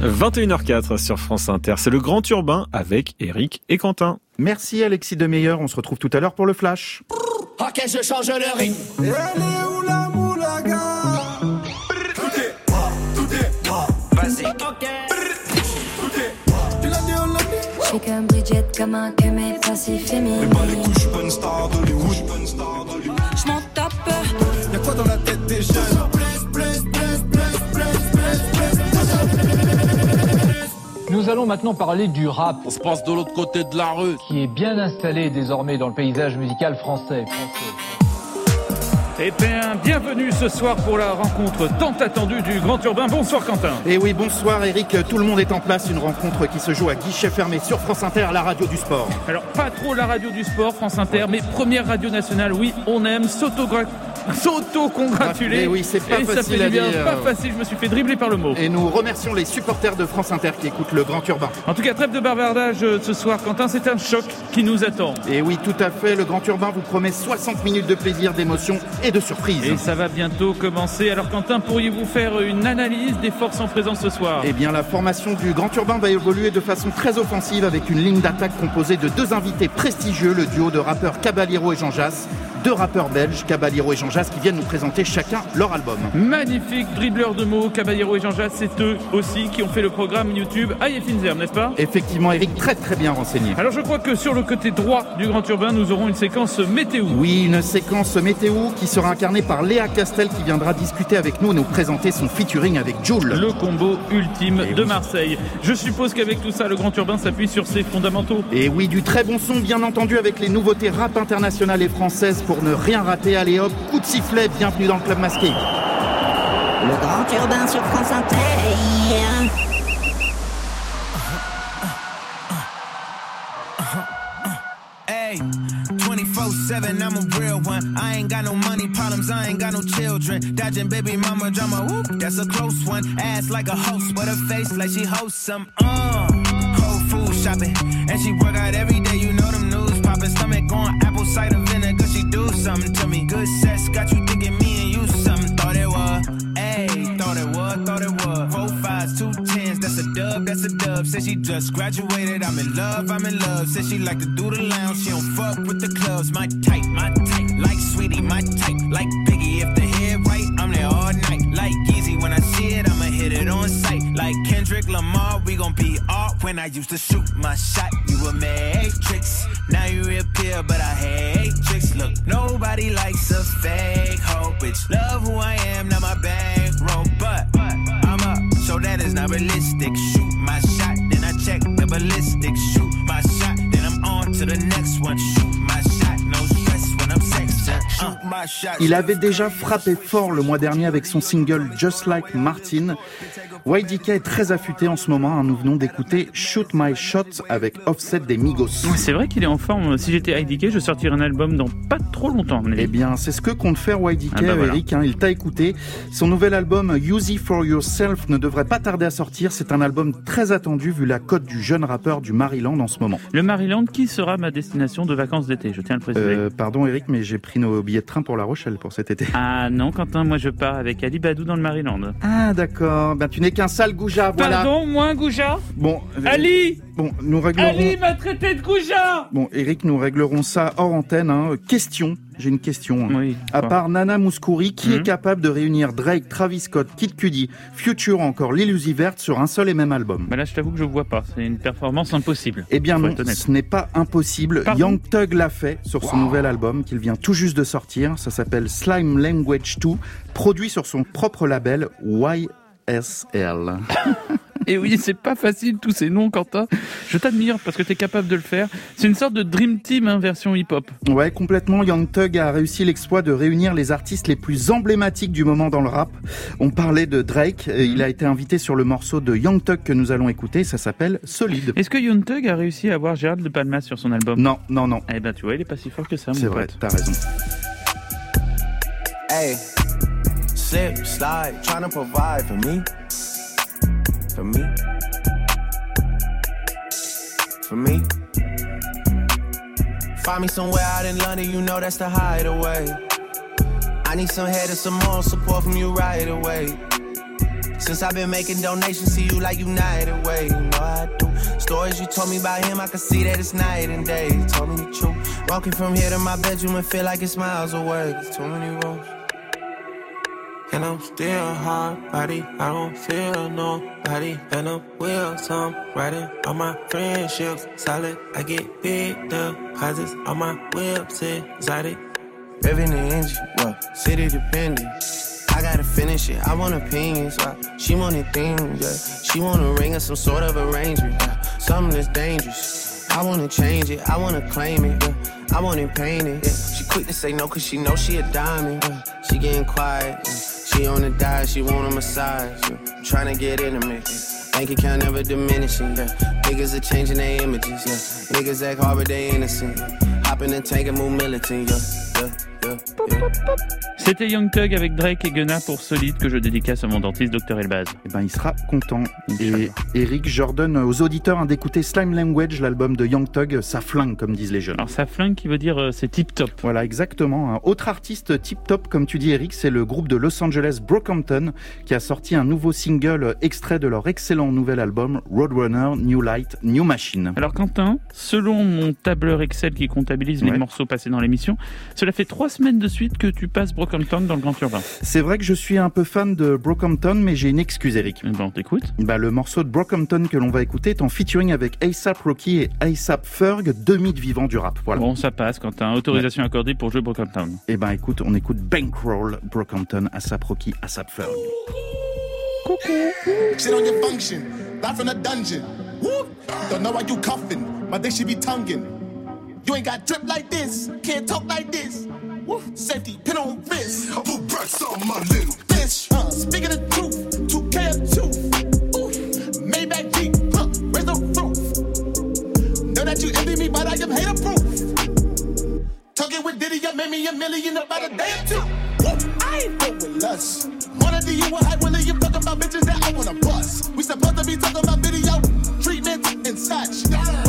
21h04 sur France Inter, c'est le Grand Urbain avec Eric et Quentin. Merci Alexis Demeyer, on se retrouve tout à l'heure pour le flash. Ok, je change le ring. Je suis comme Bridget, comme un que mes passifs féminines. Je m'en tape. Y'a quoi dans la tête des jeunes? Nous allons maintenant parler du rap, On se passe de l'autre côté de la rue. qui est bien installé désormais dans le paysage musical français. Eh bien, bienvenue ce soir pour la rencontre tant attendue du Grand Urbain. Bonsoir Quentin. Et oui, bonsoir Eric, tout le monde est en place, une rencontre qui se joue à guichet fermé sur France Inter, la radio du sport. Alors, pas trop la radio du sport, France Inter, mais première radio nationale, oui, on aime s'autogra- s'auto-congratuler. Oui, c'est pas Et ça facile fait à du bien, dire. pas facile, je me suis fait dribbler par le mot. Et nous remercions les supporters de France Inter qui écoutent le Grand Urbain. En tout cas, trêve de bavardage euh, ce soir, Quentin, c'est un choc qui nous attend. Et oui, tout à fait, le Grand Urbain vous promet 60 minutes de plaisir, d'émotion et de surprise. Et ça va bientôt commencer. Alors Quentin, pourriez-vous faire une analyse des forces en présence ce soir? Eh bien, la formation du Grand Urbain va évoluer de façon très offensive avec une ligne d'attaque composée de deux invités prestigieux, le duo de rappeurs Caballero et Jean Jass, deux rappeurs belges, Caballero et Jean Jass, qui viennent nous présenter chacun leur album. Magnifique dribbleur de mots, Caballero et Jean-Jacques, c'est eux aussi qui ont fait le programme YouTube Aïe n'est-ce pas Effectivement, Eric, très très bien renseigné. Alors je crois que sur le côté droit du Grand Urbain, nous aurons une séquence météo. Oui, une séquence météo qui sera incarnée par Léa Castel qui viendra discuter avec nous et nous présenter son featuring avec Joule. Le combo ultime Eh de oui. Marseille. Je suppose qu'avec tout ça, le Grand Urbain s'appuie sur ses fondamentaux. Et oui, du très bon son, bien entendu, avec les nouveautés rap internationales et françaises pour ne rien rater. Allez hop, coup de sifflet, bienvenue dans le club masqué. Le grand urbain sur France Inter. Hey, 24 7, I'm a real one. I ain't got no money problems, I ain't got no children. Dodging baby mama drama, whoop, that's a close one. Ass like a host, but her face like she hosts some. Uh, whole food shopping, and she work out every day, you know them news popping. Stomach on apple cider vinegar, she do something to me. Good sex got you thinking me and you something. Thought it was, ayy, thought it was, thought it was. Four fives, two tens, that's a dub, that's a dub. Said she just graduated, I'm in love, I'm in love. Said she like to do the lounge, she don't fuck with the clubs. My type, my type, like sweetie, my type, like Biggie. If the head right, I'm there all night. Like on sight. Like Kendrick Lamar, we gon' be off. When I used to shoot my shot, you were matrix. Now you reappear, but I hate tricks. Look, nobody likes a fake hoe, bitch. Love who I am, not my bankroll, but I'm up, so that is not realistic. Shoot my shot, then I check the ballistics. Shoot my shot, then I'm on to the next one. Shoot my shot, Il avait déjà frappé fort le mois dernier avec son single Just Like Martin. YDK est très affûté en ce moment. hein. Nous venons d'écouter Shoot My Shot avec Offset des Migos. C'est vrai qu'il est en forme. Si j'étais IDK, je sortirais un album dans pas trop longtemps. Eh bien, c'est ce que compte faire YDK, Ah bah voilà. Eric. hein. il t'a écouté. Son nouvel album Use It For Yourself ne devrait pas tarder à sortir. C'est un album très attendu vu la cote du jeune rappeur du Maryland en ce moment. Le Maryland, qui sera ma destination de vacances d'été Je tiens à le préciser. Euh, pardon Eric, mais j'ai pris nos billets de train pour La Rochelle pour cet été. Ah non, Quentin, moi je pars avec Ali Badou dans le Maryland. Ah d'accord, ben tu n'es qu'un sale goujat, voilà. Pardon, moi, Gouja Bon, euh, Ali bon, nous réglerons. Ali m'a traité de Gouja Bon, Eric, nous réglerons ça hors antenne. Hein. Question, j'ai une question. hein. Oui. À part Nana Mouskouri, qui est capable de réunir Drake, Travis Scott, Kid Cudi, Future, encore Lil Uzi Vert sur un seul et même album? Bah là, je t'avoue que je vois pas. C'est une performance impossible. Eh bien non, ce n'est pas impossible. Pardon Young Thug l'a fait sur son nouvel album qu'il vient tout juste de sortir. Ça s'appelle Slime Language 2, produit sur son propre label YSL. Et oui, c'est pas facile tous ces noms, Quentin. Je t'admire parce que t'es capable de le faire. C'est une sorte de Dream Team hein, version hip-hop. Ouais, complètement. Young Thug a réussi l'exploit de réunir les artistes les plus emblématiques du moment dans le rap. On parlait de Drake. et Il a été invité sur le morceau de Young Thug que nous allons écouter. Ça s'appelle Solide. Est-ce que Young Thug a réussi à avoir Gérald de Palmas sur son album? Non, non, non. Eh ben, tu vois, il est pas si fort que ça, mon C'est vrai, t'as raison. Hey, slip, slide, trying to provide for me. For me. For me. Find me somewhere out in London, you know that's the hideaway. I need some head and some more support from you right away. Since I've been making donations to you like United Way, you know I do. Stories you told me about him, I can see that it's night and day. You told me the truth. Walking from here to my bedroom and feel like it's miles away. There's too many roads. And I'm still hard body, I don't feel nobody. And I'm will some riding on my friendships. Solid, I get big deposits on my whips exotic. Revving the engine, well, city dependent. I gotta finish it. I want opinions. Uh, she wanted things, yeah. She want a ring or some sort of arrangement. Yeah. Something that's dangerous. I wanna change it. I wanna claim it. Yeah. I want it painted. Yeah. She quick to say no cause she know she a diamond. Yeah. She getting quiet. She on the diet. She want a massage. Yeah. Trying to get intimate. Yeah. Bank account never diminishing. Yeah. Niggas are changing their images. Yeah. Niggas act hard but they innocent. Yeah. Yeah. Yeah. Yeah. C'était Young Thug avec Drake et Gunna pour Solide que je dédicace à mon dentiste Dr Elbaz. Eh ben, il sera content. Et. Eric, je redonne aux auditeurs hein, d'écouter Slime Language, l'album de Young Thug, ça flingue, comme disent les jeunes. Alors ça flingue qui veut dire euh, c'est tip top. Voilà, exactement. Un autre artiste tip top, comme tu dis Eric, c'est le groupe de Los Angeles Brockhampton qui a sorti un nouveau single euh, extrait de leur excellent nouvel album Roadrunner, New Light, New Machine. Alors Quentin, selon mon tableur Excel qui comptabilise les Ouais. morceaux passés dans l'émission, cela fait trois semaines de suite que tu passes Brockhampton dans le Grand Urbain. C'est vrai que je suis un peu fan de Brockhampton, mais j'ai une excuse Eric. Eh ben, on t'écoute. Bah, le morceau de Brockhampton que l'on va écouter est en featuring avec ASAP Rocky et ASAP Ferg, deux mythes vivants du rap. Voilà. Bon, ça passe, Quentin. Autorisation accordée pour jouer Brockhampton. Et ben écoute, on écoute Bankroll, Brockhampton, ASAP Rocky, ASAP Ferg. Shit on your function, live from the dungeon. Woo! Don't know why you cuffing, my dick should be tonguing. You ain't got drip like this, can't talk like this. Woo! Safety, pin on wrist. I put on my little bitch. Uh, speaking the truth, 2K or two. Ooh, Maybach Jeep, huh, raise the roof. Know that you envy me, but I am hater proof. Talking with Diddy, you made me a million about a day or two. Woo, I ain't fuck with lust. Wanna do you a willie, you talking about bitches that I wanna bust. We supposed to be talking about video treatments and such. But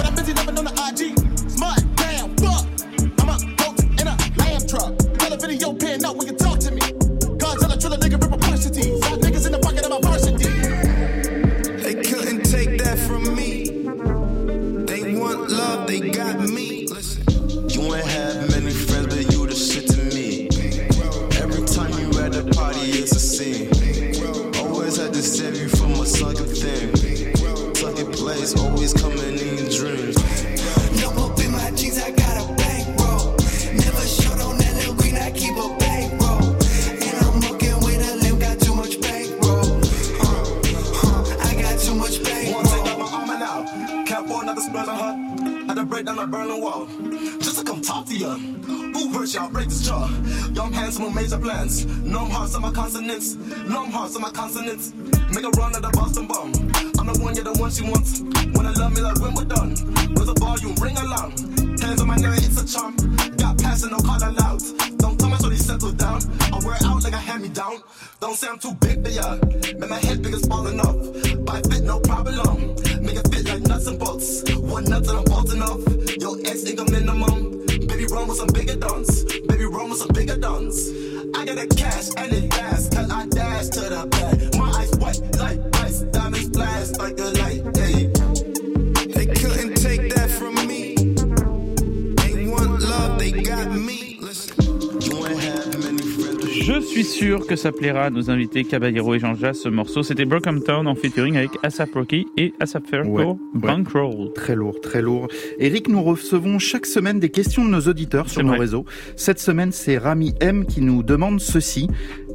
Hurt y'all? Break this jaw. Young handsome with major plans. Numb hearts on my consonants. Numb hearts on my consonants. Make a run at the Boston bomb. I'm the one, you're the one she wants. Wanna love me like when we're done. With a volume, ring alarm. Hands on my neck, it's a charm. Got passion, no call aloud. Don't tell me so they settle down. I wear it out like a hand me down. Don't say I'm too big for ya. Make my head big as falling off. I fit no problem. Make it fit like nuts and bolts. One nut and I'm bolting off. Yo, X ain't a minimum. Run with some bigger dons. Baby, run with some bigger dons. I got a cash and it fast. Cause I dash to the bag. My eyes white like ice. Diamonds flash like a light. Je suis sûr que ça plaira à nos invités Caballero et Jean Jas. Ce morceau, c'était Brockhampton en featuring avec ASAP Rocky et ASAP Ferg Ouais, pour ouais. Bankroll. Très lourd, très lourd. Eric, nous recevons chaque semaine des questions de nos auditeurs sur nos vrai. réseaux. Cette semaine, c'est Rami M qui nous demande ceci.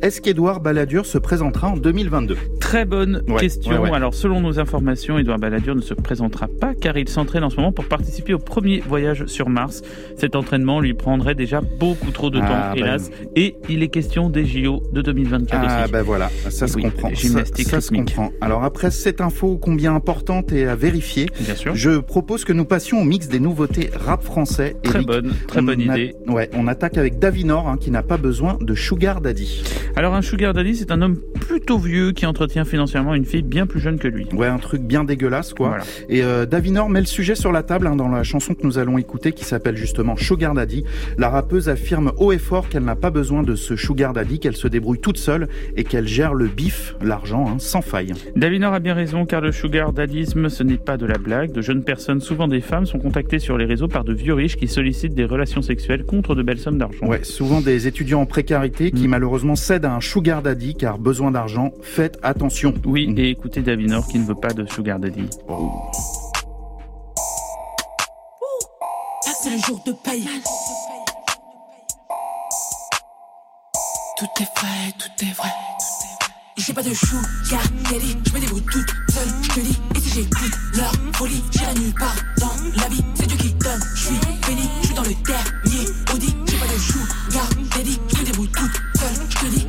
Est-ce qu'Edouard Balladur se présentera en 2022 Très bonne Ouais, question. ouais, ouais. Alors, selon nos informations, Edouard Balladur ne se présentera pas car il s'entraîne en ce moment pour participer au premier voyage sur Mars. Cet entraînement lui prendrait déjà beaucoup trop de Ah, temps, bah hélas. Et il est question des JO de 2024 Ah aussi. ben voilà, ça se Oui, comprend. les gymnastiques ça, ça se comprend. Alors après cette info combien importante et à vérifier, Bien sûr. je propose que nous passions au mix des nouveautés rap français. Très Eric, bonne, très on bonne a- idée. Ouais, on attaque avec Davinor hein, qui n'a pas besoin de Sugar Daddy. Alors un sugar daddy, c'est un homme plutôt vieux qui entretient financièrement une fille bien plus jeune que lui. Ouais, un truc bien dégueulasse, quoi. Et euh, Davinor met le sujet sur la table hein, dans la chanson que nous allons écouter, qui s'appelle justement Sugar Daddy. La rappeuse affirme haut et fort qu'elle n'a pas besoin de ce Sugar Daddy, qu'elle se débrouille toute seule et qu'elle gère le bif, l'argent, hein, sans faille. Davinor a bien raison, car le sugar daddisme, ce n'est pas de la blague. De jeunes personnes, souvent des femmes, sont contactées sur les réseaux par de vieux riches qui sollicitent des relations sexuelles contre de belles sommes d'argent. Ouais, souvent des étudiants en précarité qui Mm. malheureusement cèdent à un Sugar Daddy car besoin d'argent. Faites attention. Oui, et écoutez Davinor qui ne veut pas de sugar daddy. Ah, c'est le jour de paye. Tout est vrai, tout est vrai. J'ai pas de sugar daddy, je me débrouille toute seule, je te dis. Et si j'écoute leur folie, j'irai nulle part la vie. C'est Dieu qui donne, je suis béni, je suis dans le dernier Audi. J'ai pas de sugar daddy, je débrouille toute seule, je te dis.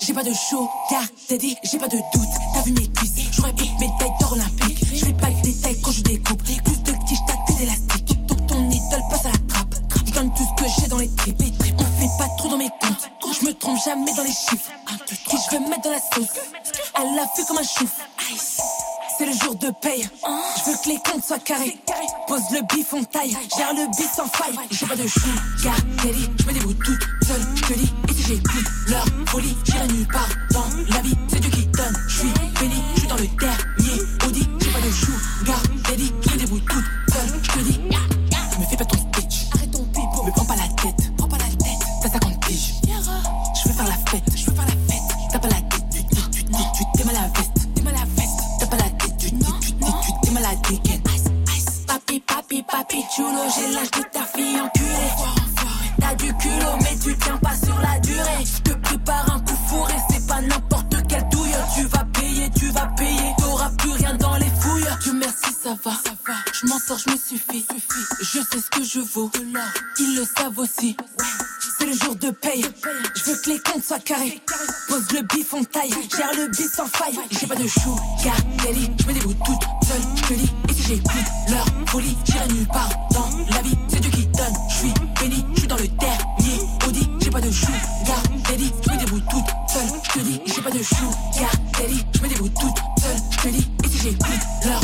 J'ai pas de sugar daddy, j'ai pas de doute. T'as vu mes cuisses, j'aurais pu médaille d'or olympique. Je fais pas le détail quand je découpe. Plus de tige, t'as que d'élastique. Donc ton idole passe à la trappe. Je donne tout ce que j'ai dans les tripes. On fait pas trop dans mes comptes. Je me trompe jamais dans les chiffres. Qui je veux mettre dans la sauce. Elle l'a fait comme un chouf. C'est le jour de paye. Je veux que les comptes soient carrés. Pose le bif en taille. Gère le bif sans faille. J'ai pas de sugar daddy. Je me débrouille toute seule. Je dis. Et si j'écoute leur folie, j'irai nulle part dans la vie. C'est Dieu qui donne. Je suis béni. Je suis dans le dernier Audi. J'ai pas de sugar daddy. Je me débrouille toute chulo, j'ai l'âge de ta fille enculée. T'as du culot, mais tu tiens pas sur la durée. Je te prépare un coup fourré, c'est pas n'importe quelle douille. Tu vas payer, tu vas payer. T'auras plus rien dans les fouilles. Dieu merci, ça va. Ça va. Je m'en sors, je me suffis. Je sais ce que je vaux. Ils le savent aussi. C'est le jour de paye. Je veux que les comptes soient carrés. Pose le bif en taille. Gère le bif sans faille. J'ai pas de sugar daddy. Je me débrouille toute seule. Je dis. Et si j'écoute leur folie, j'irai nulle part dans la vie. C'est Dieu qui donne. Je suis béni. Je suis dans le dernier Audi. J'ai pas de sugar daddy. Je me débrouille toute seule. Je te dis. J'ai pas de sugar daddy. Je me débrouille toute seule. Je dis. Et si j'écoute leur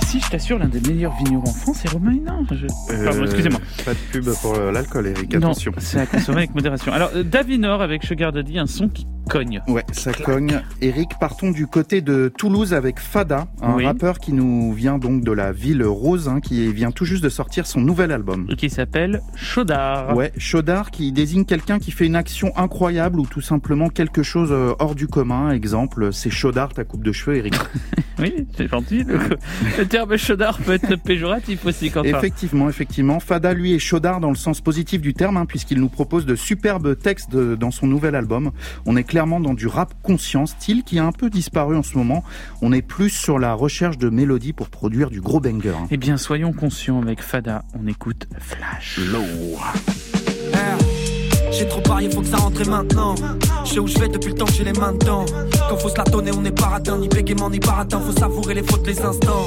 Mais si, je t'assure, l'un des meilleurs vignerons en France, c'est Romain Hénin. Je... Pardon, Euh, excusez-moi. Pas de pub pour l'alcool, Eric. Non, Attention. c'est à consommer avec modération. Alors, euh, Davinor avec Sugar Daddy, un son qui cogne. Ouais, ça cogne. Eric, partons du côté de Toulouse avec Fada, un Oui. rappeur qui nous vient donc de la ville rose, hein, qui vient tout juste de sortir son nouvel album. Qui s'appelle Chaudard. Ouais, Chaudard qui désigne quelqu'un qui fait une action incroyable ou tout simplement quelque chose euh, hors du commun. Exemple, c'est Chaudard ta coupe de cheveux, Eric. Oui, c'est gentil. Le, le terme chaudard peut être péjoratif aussi quand Effectivement, effectivement. Fada, lui, est chaudard dans le sens positif du terme, hein, puisqu'il nous propose de superbes textes de- dans son nouvel album. On est clairement dans du rap conscient, style qui a un peu disparu en ce moment. On est plus sur la recherche de mélodies pour produire du gros banger. hein. Eh bien, soyons conscients avec Fada, on écoute Flash. J'ai trop parié, faut que ça rentre maintenant. Je sais où je vais depuis le temps que j'ai les mains dedans. Quand faut se la tonner, on n'est pas ratin, ni bégaiement, ni baratin. Faut savourer les fautes, les instants.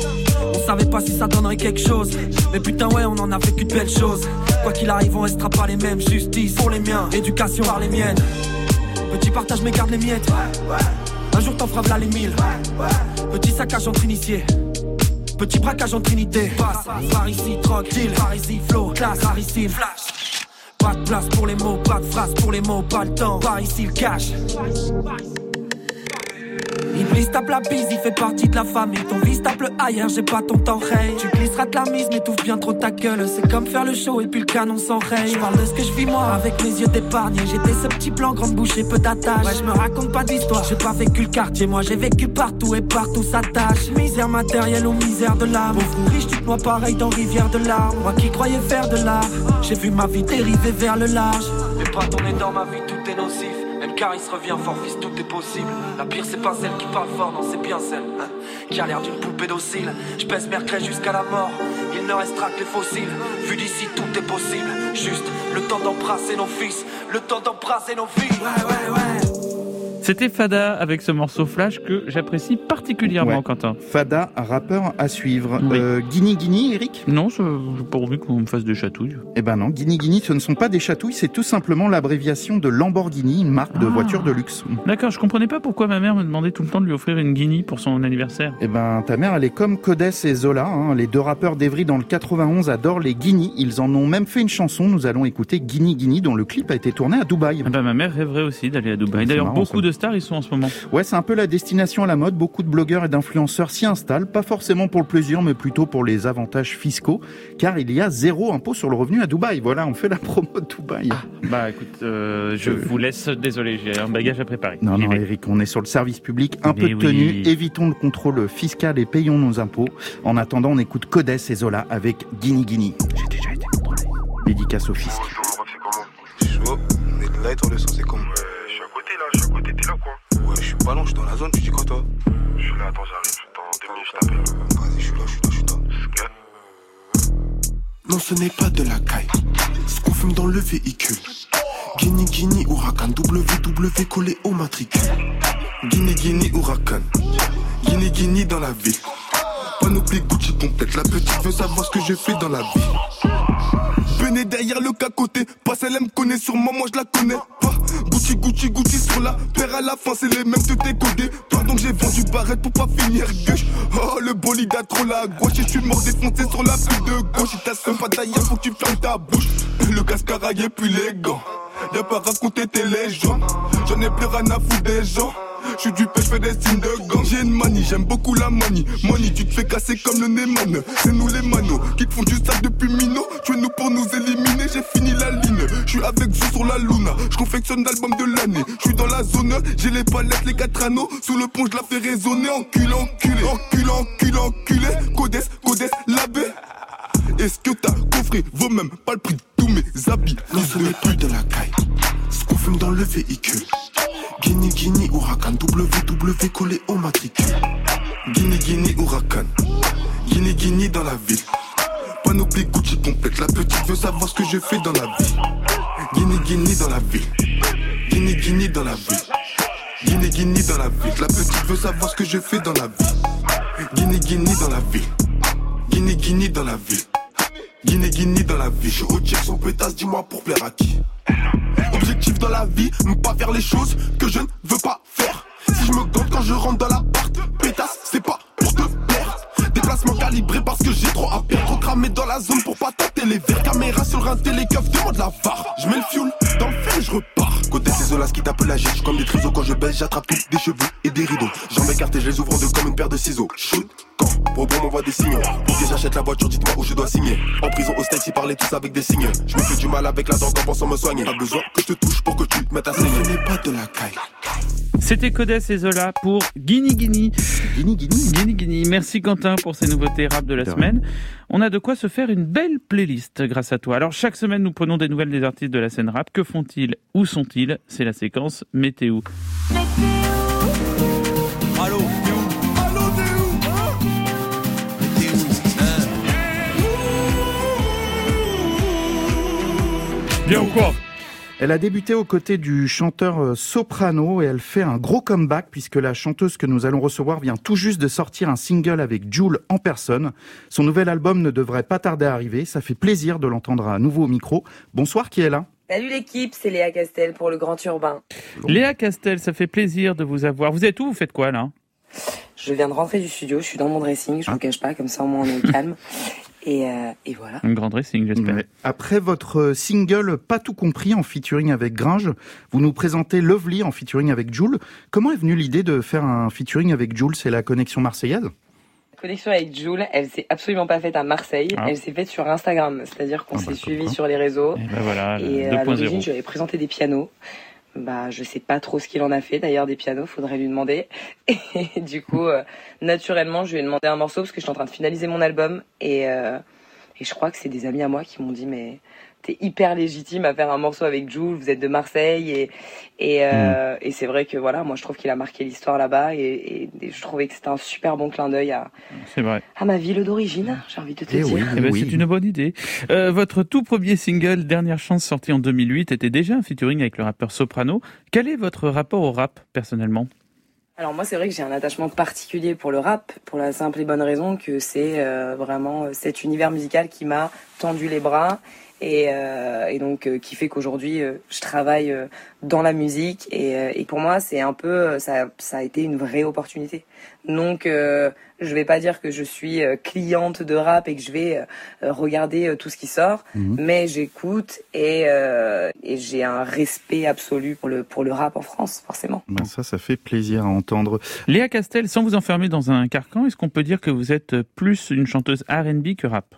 On savait pas si ça donnerait quelque chose. Mais putain, ouais, on en a fait qu'une belle chose. Quoi qu'il arrive, on restera pas les mêmes. Justice pour les miens, éducation par les miennes. Petit partage, mais garde les miettes. Un jour t'en feras v'là les mille. Petit saccage entre initiés. Petit braquage en trinité. Passe, par ici, deal, par ici, flow, classe, rarissime, flash. Pas de place pour les mots, pas de phrase pour les mots, pas le temps. Par ici, le cash. Iblis tape la bise, il fait partie de la famille. Ton vice tape le ailleurs, j'ai pas ton temps, hey. Tu glisseras de la mise, mais t'ouvres bien trop ta gueule. C'est comme faire le show et puis le canon s'enraye. Je parle de ce que je vis moi, avec mes yeux d'épargne. J'étais ce petit blanc, grande bouche et peu d'attache. Ouais, je me raconte pas d'histoire, j'ai pas vécu le quartier. Moi, j'ai vécu partout et partout s'attache. Misère matérielle ou misère de l'âme. Pauvre riche, tu te pareil dans rivière de larmes. Moi qui croyais faire de l'art, j'ai vu ma vie dériver vers le large. Mais pas tourner dans ma vie, tout est nocif. Car il se revient fort, fils, tout est possible. La pire, c'est pas celle qui parle fort, non, c'est bien celle hein, qui a l'air d'une poupée docile. Je pèse mercredi jusqu'à la mort, il ne restera que les fossiles. Vu d'ici, tout est possible. Juste le temps d'embrasser nos fils, le temps d'embrasser nos filles. Ouais, ouais, ouais. C'était Fada avec ce morceau flash que j'apprécie particulièrement, Ouais. Quentin. Fada, rappeur à suivre. Oui. Euh, Guini Guini, Eric? Non, je- j'ai pas envie qu'on me fasse des chatouilles. Eh ben non, Guini Guini, ce ne sont pas des chatouilles, c'est tout simplement l'abréviation de Lamborghini, une marque de Ah. voiture de luxe. D'accord, je comprenais pas pourquoi ma mère me demandait tout le temps de lui offrir une guinea pour son anniversaire. Eh ben, ta mère, elle est comme Codes et Zola. hein. Les deux rappeurs d'Evry dans le 91 adorent les Guinis. Ils en ont même fait une chanson. Nous allons écouter Guini Guini, dont le clip a été tourné à Dubaï. Ah bah, ma mère rêverait aussi d'aller à Dubaï. D'ailleurs, beaucoup ça. de stars y sont en ce moment. Ouais, c'est un peu la destination à la mode. Beaucoup de blogueurs et d'influenceurs s'y installent, pas forcément pour le plaisir, mais plutôt pour les avantages fiscaux, car il y a zéro impôt sur le revenu à Dubaï. Voilà, on fait la promo de Dubaï. Bah écoute, euh, je vous laisse. Désolé, j'ai un bagage à préparer. Non, non. Eric, on est sur le service public, un peu Mais de tenue, oui. évitons le contrôle fiscal et payons nos impôts. En attendant, on écoute Codes et Zola avec Guini Guini. J'ai déjà été contrôlé. Dédicace au fisc. Chaud, on est de là et toi le son c'est comme quoi Ouais, je suis pas je suis dans la zone, tu dis quoi toi Je suis là, attends, j'arrive, dans deux minutes je t'appelle. Vas-y, je suis là, je suis là, je suis là. Non, ce n'est pas de la caille. Ce qu'on fume dans le véhicule. Guinea, Guinea, Huracan. WW collé au matricule. Guinea, Guinea, Huracan. Guinea, Guinea dans la ville. Panoplie Gucci complète. La petite veut savoir ce que je fais dans la vie. Venez derrière le cacoté. Pas celle elle me connaît sûrement, moi je la connais pas. Gucci, Gucci, Gucci sur la paire à la fin, c'est les mêmes de décodés. Pardon, j'ai vendu barrette pour pas finir gauche. Oh, le bolide a trop la gauche. Et je suis mort défoncé sur la pile de gauche. Il t'a pas d'ailleurs, faut que tu fermes ta bouche. Le casque est plus les gants. Y'a pas raconter tes légendes. J'en ai plus rien à foutre des gens. Je suis du pêche, fais des signes de gang. J'ai une manie, j'aime beaucoup la manie. Mani, tu te fais casser comme le Neyman. C'est nous les manos qui te font du sac depuis Mino. Tu es nous pour nous éliminer, j'ai fini la ligne. Je suis avec vous sur la Luna. Je confectionne l'album de l'année. Je suis dans la zone, j'ai les palettes, les quatre anneaux. Sous le pont, je la fais résonner. Enculé, enculé, enculé, enculé, enculé. Codes, codes, labé. Est-ce que t'as coffré vaut même pas le prix de tous mes habits? Non, ce n'est pas de la caille. Fume dans le véhicule. Guinea, Guinea, Huracan. WW collé au matricule. Guinea, Guinea, Huracan. Guinea, Guinea dans la ville. Panoplie Gucci complète. La petite veut savoir ce que je fais dans la vie. Guinea, Guinea dans la ville. Guinea, Guinea dans la ville. Guinea, Guinea dans la ville. La petite veut savoir ce que je fais dans la vie. Guinea, Guinea dans la ville. Guinée, Guinée dans la ville. Guinée, Guinée dans la ville. Je check son pétasse, dis-moi pour plaire à qui? Objectif dans la vie, ne pas faire les choses que je ne veux pas faire. Si je me gante quand je rentre dans l'appart, pétasse, c'est pas pour te plaire. Déplacement calibré parce que j'ai trop à perdre. Trop cramé dans la zone pour pas tâter les verres. Caméra sur rein, télécoff, demande la var. Je mets le fioul dans le et je repars. Côté ces zolas qui tapent la gîte, comme des trisos quand je baisse, j'attrape des cheveux et des rideaux. Jambes écartées, je les ouvre en deux comme une paire de ciseaux. Shoot, quand, Bobo m'envoie des signaux. Pour que j'achète la voiture, dites-moi où je dois signer. En prison au steak, ils parlaient tous avec des signes. Je me fais du mal avec la dent en pensant me soigner. Pas besoin que je te touche pour que tu te mettes à saigner. Ce n'est pas de la caille. C'était Codes et Zola pour Guini Guini. Guini Guini. Guini Guini. Merci Quentin pour ces nouveautés rap de la De semaine. On a de quoi se faire une belle playlist grâce à toi. Alors chaque semaine, nous prenons des nouvelles des artistes de la scène rap. Que font-ils? Où sont-ils? C'est la séquence météo. Allô, Bien ou quoi Elle a débuté aux côtés du chanteur euh, Soprano et elle fait un gros comeback puisque la chanteuse que nous allons recevoir vient tout juste de sortir un single avec Jules en personne. Son nouvel album ne devrait pas tarder à arriver. Ça fait plaisir de l'entendre à nouveau au micro. Bonsoir, qui est là Salut l'équipe, c'est Léa Castel pour le Grand Urbain. Léa Castel, ça fait plaisir de vous avoir. Vous êtes où? Vous faites quoi là? Je viens de rentrer du studio, je suis dans mon dressing, je Ah. vous cache pas, comme ça au moins on est calme. Et, euh, et voilà. Un grand dressing, j'espère. Ouais. Après votre single Pas tout compris en featuring avec Gringe, vous nous présentez Lovely en featuring avec Jules. Comment est venue l'idée de faire un featuring avec Jules? C'est la connexion marseillaise? La connexion avec Jules, elle s'est absolument pas faite à Marseille, Ah. elle s'est faite sur Instagram, c'est-à-dire qu'on Ah s'est bah, suivi sur les réseaux. Et ben voilà, Et à 2.0. l'origine, je lui avais présenté des pianos. Bah, je sais pas trop ce qu'il en a fait d'ailleurs des pianos, faudrait lui demander. Et du coup, euh, naturellement, je lui ai demandé un morceau parce que je suis en train de finaliser mon album et euh, et je crois que c'est des amis à moi qui m'ont dit mais t'es hyper légitime à faire un morceau avec Jules. Vous êtes de Marseille et et, euh, et c'est vrai que voilà, moi je trouve qu'il a marqué l'histoire là-bas et, et- et je trouvais que c'était un super bon clin d'œil à, C'est vrai. à ma ville d'origine. J'ai envie de te Eh dire. Eh ben, C'est une bonne idée. Euh, votre tout premier single, Dernière Chance, sorti en 2008, était déjà un featuring avec le rappeur Soprano. Quel est votre rapport au rap, personnellement? Alors moi c'est vrai que j'ai un attachement particulier pour le rap pour la simple et bonne raison que c'est euh, vraiment cet univers musical qui m'a tendu les bras et, euh, et donc euh, qui fait qu'aujourd'hui euh, je travaille euh, dans la musique. Et, euh, et pour moi c'est un peu ça, ça a été une vraie opportunité. Donc euh, je vais pas dire que je suis euh, cliente de rap et que je vais euh, regarder euh, tout ce qui sort. Mhm. mais j'écoute et, euh, et j'ai un respect absolu pour le pour le rap en France forcément. Ben, ça, ça fait plaisir à entendre. Léa Castel, sans vous enfermer dans un carcan, est-ce qu'on peut dire que vous êtes plus une chanteuse R&B que rap?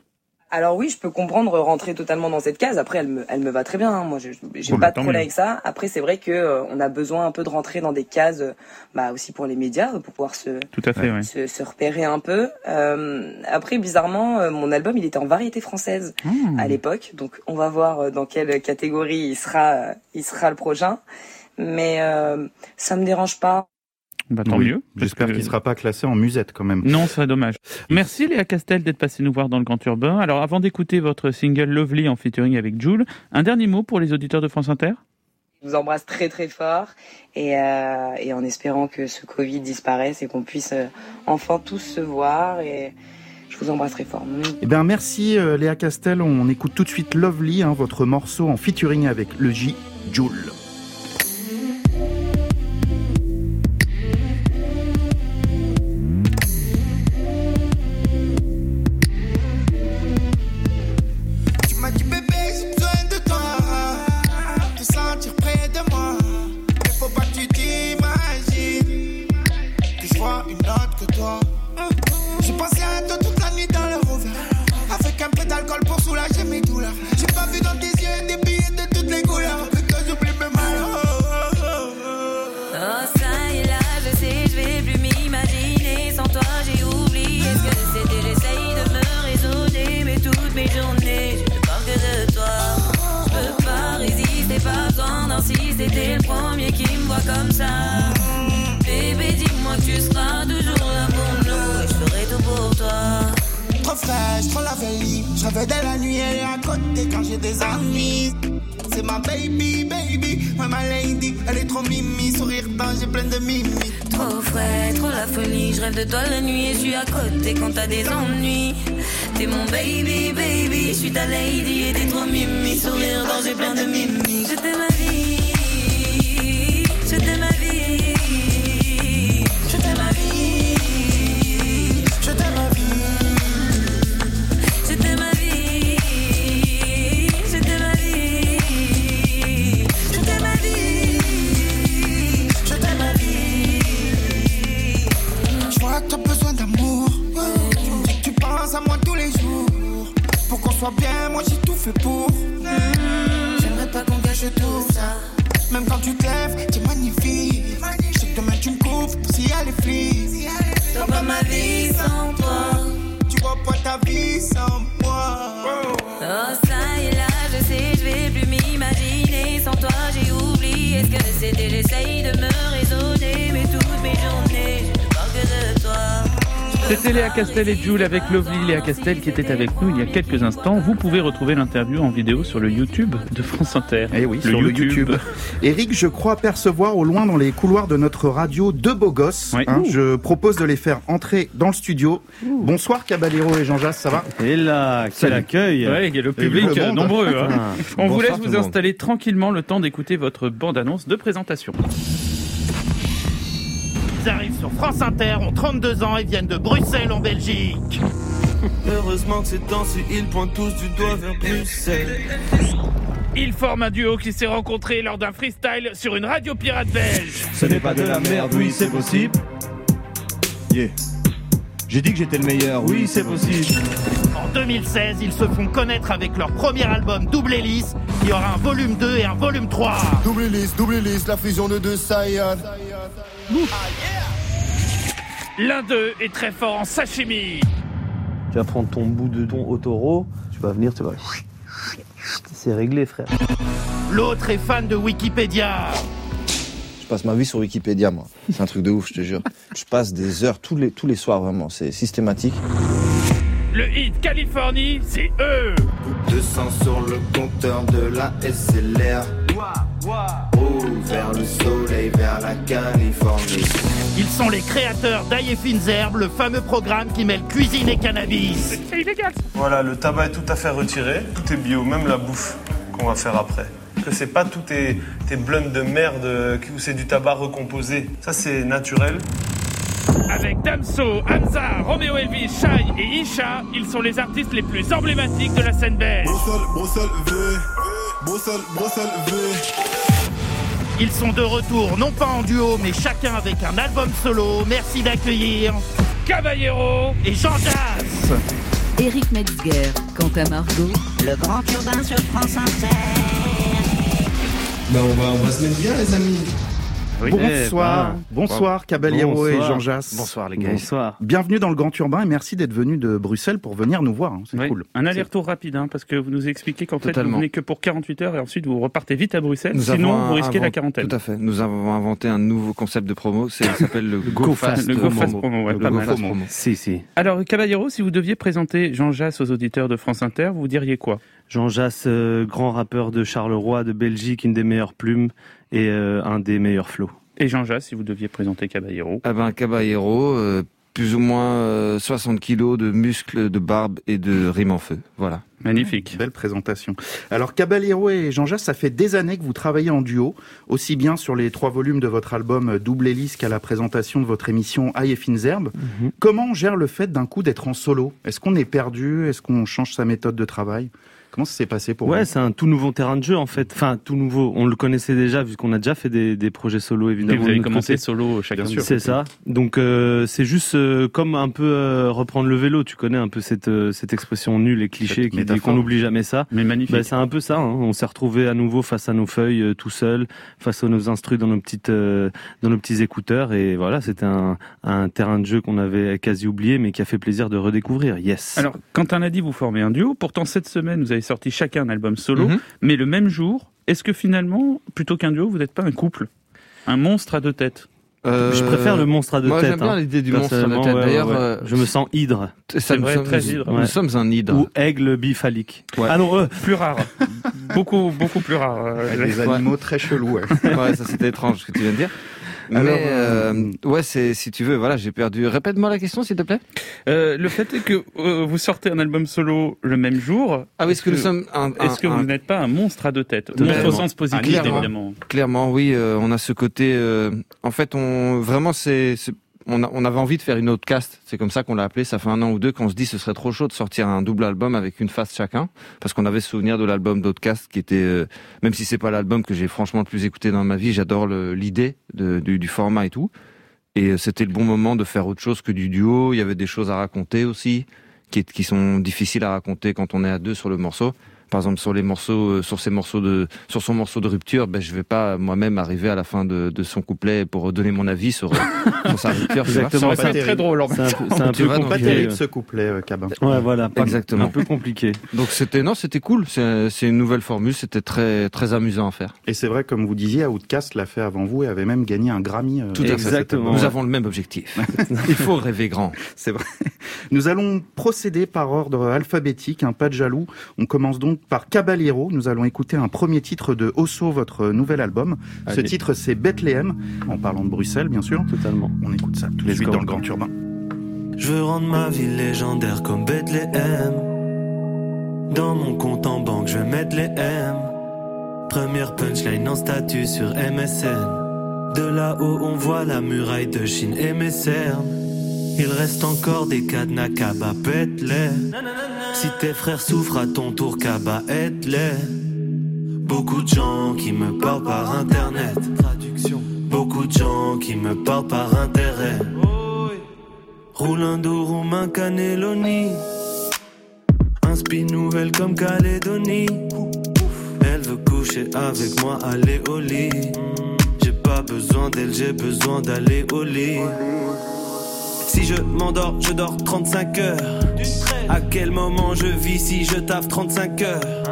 Alors oui, je peux comprendre rentrer totalement dans cette case. Après, elle me, elle me va très bien. hein. Moi, je- j'ai Bon, pas bah, de tant problème avec ça. Après, c'est vrai que euh, on a besoin un peu de rentrer dans des cases, euh, bah aussi pour les médias, pour pouvoir se Tout à fait, ouais. se, se repérer un peu. Euh, après, bizarrement, euh, mon album, il était en variété française Mmh. à l'époque. Donc, on va voir euh, dans quelle catégorie il sera, euh, il sera le prochain. Mais euh, ça me dérange pas. Bah, tant Oui, mieux. J'espère que- qu'il sera pas classé en musette quand même. Non, ce serait dommage. Merci Léa Castel d'être passée nous voir dans le Grand Urbain. Alors avant d'écouter votre single Lovely en featuring avec Jules, un dernier mot pour les auditeurs de France Inter? Je vous embrasse très très fort et, euh, et en espérant que ce Covid disparaisse et qu'on puisse euh, enfin tous se voir et je vous embrasse très fort. Eh bien, merci euh, Léa Castel. On écoute tout de suite Lovely, hein, votre morceau en featuring avec le J, Joule. Premier qui me voit comme ça. Bébé, dis-moi que tu seras toujours là pour nous. Et je ferai tout pour toi. Trop fraîche, trop la veille. Je rêvais de la nuit, elle est à côté quand j'ai des ennuis. C'est ma baby, baby, ouais, ma lady. Elle est trop mimi, sourire j'ai plein de mimi. Trop frais, trop la folie. Je rêve de toi la nuit et je suis à côté quand t'as des ennuis. T'es mon baby, baby. Je suis ta lady et t'es trop mimi. Sourire j'ai plein de mimi. Je t'aime Bien, moi j'ai tout fait pour. J'aimerais pas qu'on gâche tout ça. Même quand tu te lèves, t'es magnifique. Je sais que demain tu me y a les flics. Je vois pas ma vie sans toi. Tu vois pas ta vie sans moi. Oh ça y est là, je sais, je vais plus m'imaginer. Sans toi j'ai oublié ce que c'était. J'essaye de me raisonner, C'était Léa Castel et Jules avec Lovely. Léa Castel qui était avec nous il y a quelques instants. Vous pouvez retrouver l'interview en vidéo sur le YouTube de France Inter. Eh oui, sur le YouTube. Eric, je crois percevoir au loin dans les couloirs de notre radio deux beaux gosses. Oui. hein. Je propose de les faire entrer dans le studio. Bonsoir Caballero et Jean-Jas, ça va? Et là, quel accueil Ouais, il y a le public le euh, nombreux. hein. Ah, On vous laisse vous installer tranquillement le temps d'écouter votre bande-annonce de présentation. Ils arrivent sur France Inter, ont 32 ans et viennent de Bruxelles en Belgique. Heureusement que ces temps-ci, ils pointent tous du doigt vers Bruxelles. Ils forment un duo qui s'est rencontré lors d'un freestyle sur une radio pirate belge. Ce n'est pas de la merde, oui, c'est possible. Yeah. J'ai dit que j'étais le meilleur, oui, c'est possible. En 2016, ils se font connaître avec leur premier album Double Hélice. Il y aura un volume 2 et un volume 3. Double hélice, double hélice, la fusion de deux Saiyans. L'un d'eux est très fort en sashimi. Tu vas prendre ton bout de ton autoro, tu vas venir, tu vas c'est réglé, frère. L'autre est fan de Wikipédia. Je passe ma vie sur Wikipédia, moi. C'est un truc de ouf, je te jure. Je passe des heures tous les, tous les soirs, vraiment. C'est systématique. Le hit Californie, c'est eux 200 sur le compteur de la SLR. Oh, vers le soleil, vers la Californie. Ils sont les créateurs d'Aïe et Fines Herbes, le fameux programme qui mêle cuisine et cannabis. C'est illégal Voilà, le tabac est tout à fait retiré, tout est bio, même la bouffe qu'on va faire après. Que c'est pas tout tes, tes blunts de merde euh, où c'est du tabac recomposé. Ça, c'est naturel. Avec Damso, Hamza, Romeo Elvis, Shai et Isha, ils sont les artistes les plus emblématiques de la scène belge. Bruxelles, Bruxelles, V. Bruxelles, Bruxelles, V. Ils sont de retour, non pas en duo, mais chacun avec un album solo. Merci d'accueillir Caballero et Jean Jass. Eric Metzger, Quentin Margot, Le grand urbain sur France Inter. Bah, on va, on va se mettre bien, les amis. Bonsoir, ben, bonsoir Caballero et. Jean Jass. Bonsoir, les gars. Bonsoir. Bienvenue dans le Grand Urbain et merci d'être venu de Bruxelles pour venir nous voir. hein, C'est Oui, cool. Un aller-retour rapide, hein, parce que vous nous expliquez qu'en fait, vous venez que pour 48 heures et ensuite vous repartez vite à Bruxelles, Nous sinon vous risquez la quarantaine. Tout à fait. Nous avons inventé un nouveau concept de promo. C'est, ça s'appelle le Go Go Go Promo. Promo, ouais, Le pas Go mal. Fast Promo. Si, si. Alors, Caballero, si vous deviez présenter Jean Jass aux auditeurs de France Inter, vous diriez quoi? Jean Jass, euh, grand rappeur de Charleroi, de Belgique, une des meilleures plumes et euh, un des meilleurs flows. Et Jean Jass, si vous deviez présenter Caballero Ah ben, Caballero, euh, plus ou moins euh, 60 kilos de muscles, de barbe et de rime en feu. Voilà. Magnifique. Belle présentation. Alors Caballero et Jean Jass, ça fait des années que vous travaillez en duo, aussi bien sur les trois volumes de votre album Double Hélice qu'à la présentation de votre émission Aïe et Fines Herbes. Comment on gère le fait d'un coup d'être en solo? Est-ce qu'on est perdu? Est-ce qu'on change sa méthode de travail? Comment ça s'est passé pour Ouais, vous c'est un tout nouveau terrain de jeu en fait. Enfin, tout nouveau. On le connaissait déjà vu qu'on a déjà fait des, des projets solo évidemment. Et vous avez commencé côté. solo chacun. C'est ça. Donc euh, c'est juste euh, comme un peu euh, reprendre le vélo. Tu connais un peu cette euh, cette expression nulle et cliché Cette qui dit qu'on n'oublie jamais ça. Mais magnifique. Bah, c'est un peu ça. hein. On s'est retrouvé à nouveau face à nos feuilles, euh, tout seul, face à nos instrus dans nos petites euh, dans nos petits écouteurs. Et voilà, c'était un un terrain de jeu qu'on avait quasi oublié, mais qui a fait plaisir de redécouvrir. Yes. Alors, Quentin l'a dit, vous formez un duo. Pourtant, cette semaine, vous avez sorti chacun un album solo. Mhm. Mais le même jour, est-ce que finalement, plutôt qu'un duo, vous n'êtes pas un couple Un monstre à deux têtes? Euh, je préfère le monstre à deux moi, têtes. j'aime bien hein. l'idée du monstre à deux têtes. ouais, D'ailleurs, ouais, ouais. euh, je me sens hydre. Ça, C'est vrai, sommes- très hydre. Nous sommes un hydre. Ou aigle biphalique. Ouais. Ah non, euh, Plus rare. beaucoup, beaucoup plus rare. euh, Avec des animaux très chelous. ouais. ouais, ça c'était étrange ce que tu viens de dire. Alors, Mais euh, ouais, c'est si tu veux, voilà, j'ai perdu. Répète-moi la question, s'il te plaît. Euh, le fait est que euh, vous sortez un album solo le même jour. Ah oui, est-ce que nous sommes un, Est-ce que un- vous n'êtes pas un monstre à deux têtes? Monstre au sens positif, Clairement. évidemment. Clairement, oui, euh, on a ce côté. euh, en fait, on vraiment, c'est, c'est- on, avait envie de faire une autre cast. C'est comme ça qu'on l'a appelé. Ça fait un an ou deux qu'on se dit ce serait trop chaud de sortir un double album avec une face chacun, parce qu'on avait souvenir de l'album d'Outcast qui était, euh, même si c'est pas l'album que j'ai franchement le plus écouté dans ma vie, j'adore l'idée du, format et tout. Et euh, c'était le bon moment de faire autre chose que du duo. Il y avait des choses à raconter aussi, qui sont difficiles à raconter quand on est à deux sur le morceau. Par exemple, sur les morceaux, euh, sur ces morceaux de, sur son morceau de rupture, ben je vais pas moi-même arriver à la fin de, de son couplet pour donner mon avis sur, euh, sur sa rupture. Exactement. C'est très drôle. en c'est un peu, c'est un Tu peu vois, donc, Pas terrible ce couplet, euh, Cabin. Ouais, voilà. pas- Exactement. Un peu compliqué. Donc c'était non, c'était cool. C'est une nouvelle formule. C'était très très amusant à faire. Et c'est vrai, comme vous disiez, Outcast l'a fait avant vous et avait même gagné un Grammy. euh, Tout à fait. Exactement. Nous Ouais. avons le même objectif. Il faut rêver grand. C'est vrai. Nous allons procéder par ordre alphabétique, un pas de jaloux. On commence donc par Caballero. Nous allons écouter un premier titre de Osso, votre nouvel album. Ce titre, c'est Bethléem, en parlant de Bruxelles, bien sûr. Totalement. On écoute ça tout de suite dans le Grand Urbain. Je veux rendre ma ville légendaire comme Bethléem. Dans mon compte en banque, je vais mettre les M. Première punchline en statut sur MSN. De là-haut, on voit la muraille de Chine et mes cernes. Il reste encore des cadenas Kaba, pète-les. Si tes frères souffrent à ton tour, Kaba, aide-les. Beaucoup de gens qui me parlent par internet. Traduction. Beaucoup de gens qui me parlent par intérêt. Roulando, roumain, Cannelloni. Un spin nouvelle comme Calédonie. Elle veut coucher avec moi, aller au lit. J'ai pas besoin d'elle, j'ai besoin d'aller au lit. Si je m'endors, je dors 35 heures. À quel moment je vis si je taffe 35 heures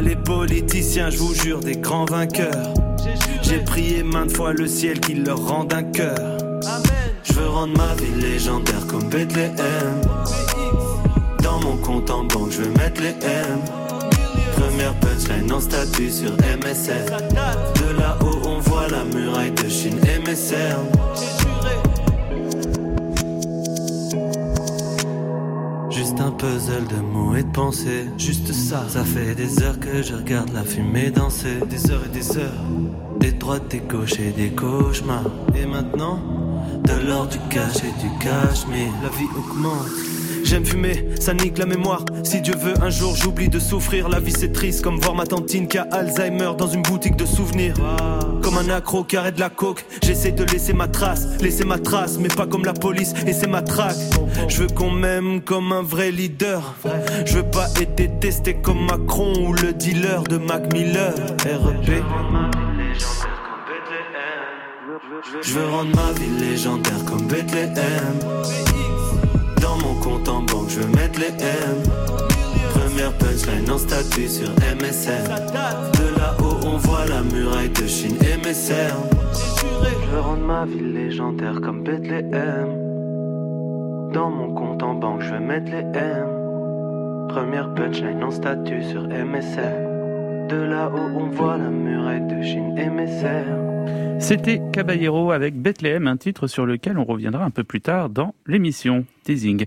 pas les politiciens, je vous jure, des grands vainqueurs. J'ai prié maintes fois le ciel qu'il leur rende un cœur. Je veux rendre ma vie légendaire comme Bethléem. Dans mon compte en banque, je veux mettre les M. Première punchline en statut sur MSN. De là-haut, on voit la muraille de Chine et mes cernes. Puzzle de mots et de pensées. Juste ça. Ça fait des heures que je regarde la fumée danser. Des heures et des heures. Des droites, des gauches et des cauchemars. Et maintenant, de l'or, du cash et du cachemire. La vie augmente. J'aime fumer, ça nique la mémoire. Si Dieu veut, un jour j'oublie de souffrir. La vie c'est triste, comme voir ma tantine qui a Alzheimer dans une boutique de souvenirs. Comme un accro qui arrête la coke, j'essaie de laisser ma trace, laisser ma trace, mais pas comme la police et c'est ma traque. Je veux qu'on m'aime comme un vrai leader. Je veux pas être détesté comme Macron ou le dealer de Mac Miller. REP. Je veux rendre ma vie légendaire comme Bethléem. Compte en banque, je veux mettre les M. Première punchline en statut sur MSN. De là-haut, on voit la muraille de Chine et. Je veux rendre ma vie légendaire comme Bethléem. Dans mon compte en banque, je veux mettre les M. Première punchline en statut sur MSN. De là-haut, on voit la muraille de Chine et mes. C'était Caballero avec Bethléem, un titre sur lequel on reviendra un peu plus tard dans l'émission. Teasing.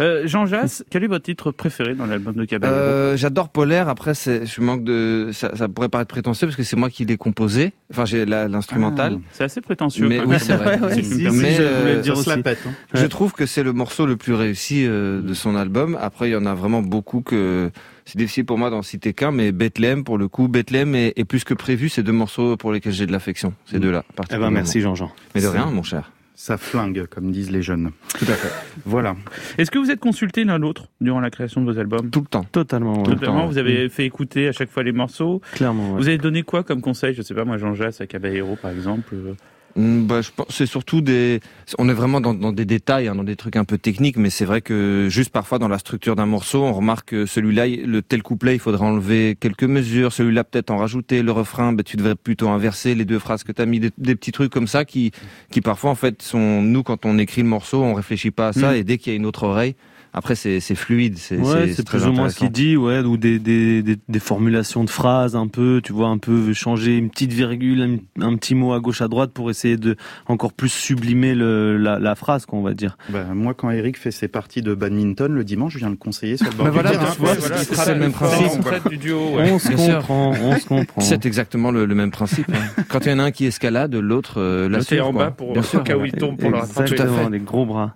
Euh, Jean Jass, quel est votre titre préféré dans l'album de Caballero? Euh, J'adore Polaire. Après, je manque de. Ça, ça pourrait paraître prétentieux parce que c'est moi qui l'ai composé. Enfin, j'ai l'instrumental. Ah, c'est assez prétentieux. Mais oui, c'est vrai. Si, je Euh, dire aussi. pète, hein. Je trouve que c'est le morceau le plus réussi euh, de son album. Après, il y en a vraiment beaucoup que c'est difficile pour moi d'en citer qu'un, mais Bethléem, pour le coup, Bethléem et, et plus que prévu, c'est deux morceaux pour lesquels j'ai de l'affection. Ces deux-là. Eh ben, merci, Jean-Jean. Mais de rien, mon cher. Ça flingue, comme disent les jeunes. Tout à fait. Voilà. Est-ce que vous êtes consulté l'un l'autre durant la création de vos albums? Tout le temps. Totalement. ouais. Totalement, vous avez fait écouter à chaque fois les morceaux? Clairement. ouais. Vous avez donné quoi comme conseil? Je sais pas, moi, Jean Jass à Caballero, par exemple. Mm, Bah, je pense c'est surtout des. On est vraiment dans, dans des détails, hein, dans des trucs un peu techniques, mais c'est vrai que juste parfois dans la structure d'un morceau, on remarque que celui-là, il- le tel couplet, il faudrait enlever quelques mesures, celui-là peut-être en rajouter, le refrain, bah, tu devrais plutôt inverser les deux phrases que tu as mis, des, des petits trucs comme ça qui, qui parfois en fait sont nous quand on écrit le morceau, on réfléchit pas à ça Mm. et dès qu'il y a une autre oreille, après c'est c'est fluide, c'est Ouais, plus ou moins ce qu'il dit, ouais, ou des, des, des, des formulations de phrases un peu, tu vois, un peu changer une petite virgule, un, un petit mot à gauche à droite pour essayer de encore plus sublimer le, la, la phrase, qu'on va dire. Bah, moi, quand Eric fait ses parties de badminton le dimanche, je viens le conseiller sur le bord Bah voilà, Voilà, c'est- le même principe. fort, quoi. traite du duo, ouais. On se Bien sûr. comprend, on se comprend. C'est exactement le, le même principe. hein. Quand il y en a un qui escalade, l'autre euh, l'assure. est en quoi. bas pour- Bien sûr. cas où il tombe pour le rattraper. Tout à fait. les gros bras.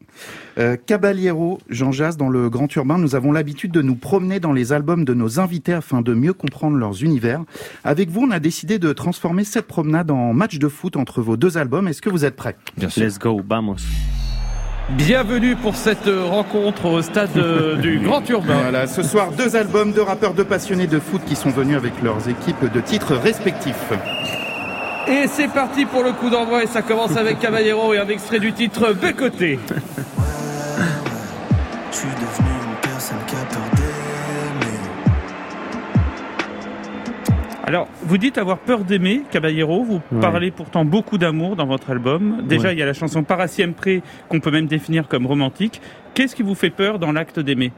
Euh, Caballero, Jean Dans le Grand Urbain, nous avons l'habitude de nous promener dans les albums de nos invités afin de mieux comprendre leurs univers. Avec vous, on a décidé de transformer cette promenade en match de foot entre vos deux albums. Est-ce que vous êtes prêts? Bien sûr. Let's go, vamos. Bienvenue pour cette rencontre au stade du Grand Urbain. Voilà, ce soir, deux albums, deux rappeurs, deux passionnés de foot qui sont venus avec leurs équipes de titres respectifs. Et c'est parti pour le coup d'envoi et ça commence avec Caballero et un extrait du titre Bécoté. Je suis devenu une personne qui a peur d'aimer. Alors, vous dites avoir peur d'aimer, Caballero. Vous Ouais. parlez pourtant beaucoup d'amour dans votre album. Déjà, Ouais. il y a la chanson Para Siempre qu'on peut même définir comme romantique. Qu'est-ce qui vous fait peur dans l'acte d'aimer?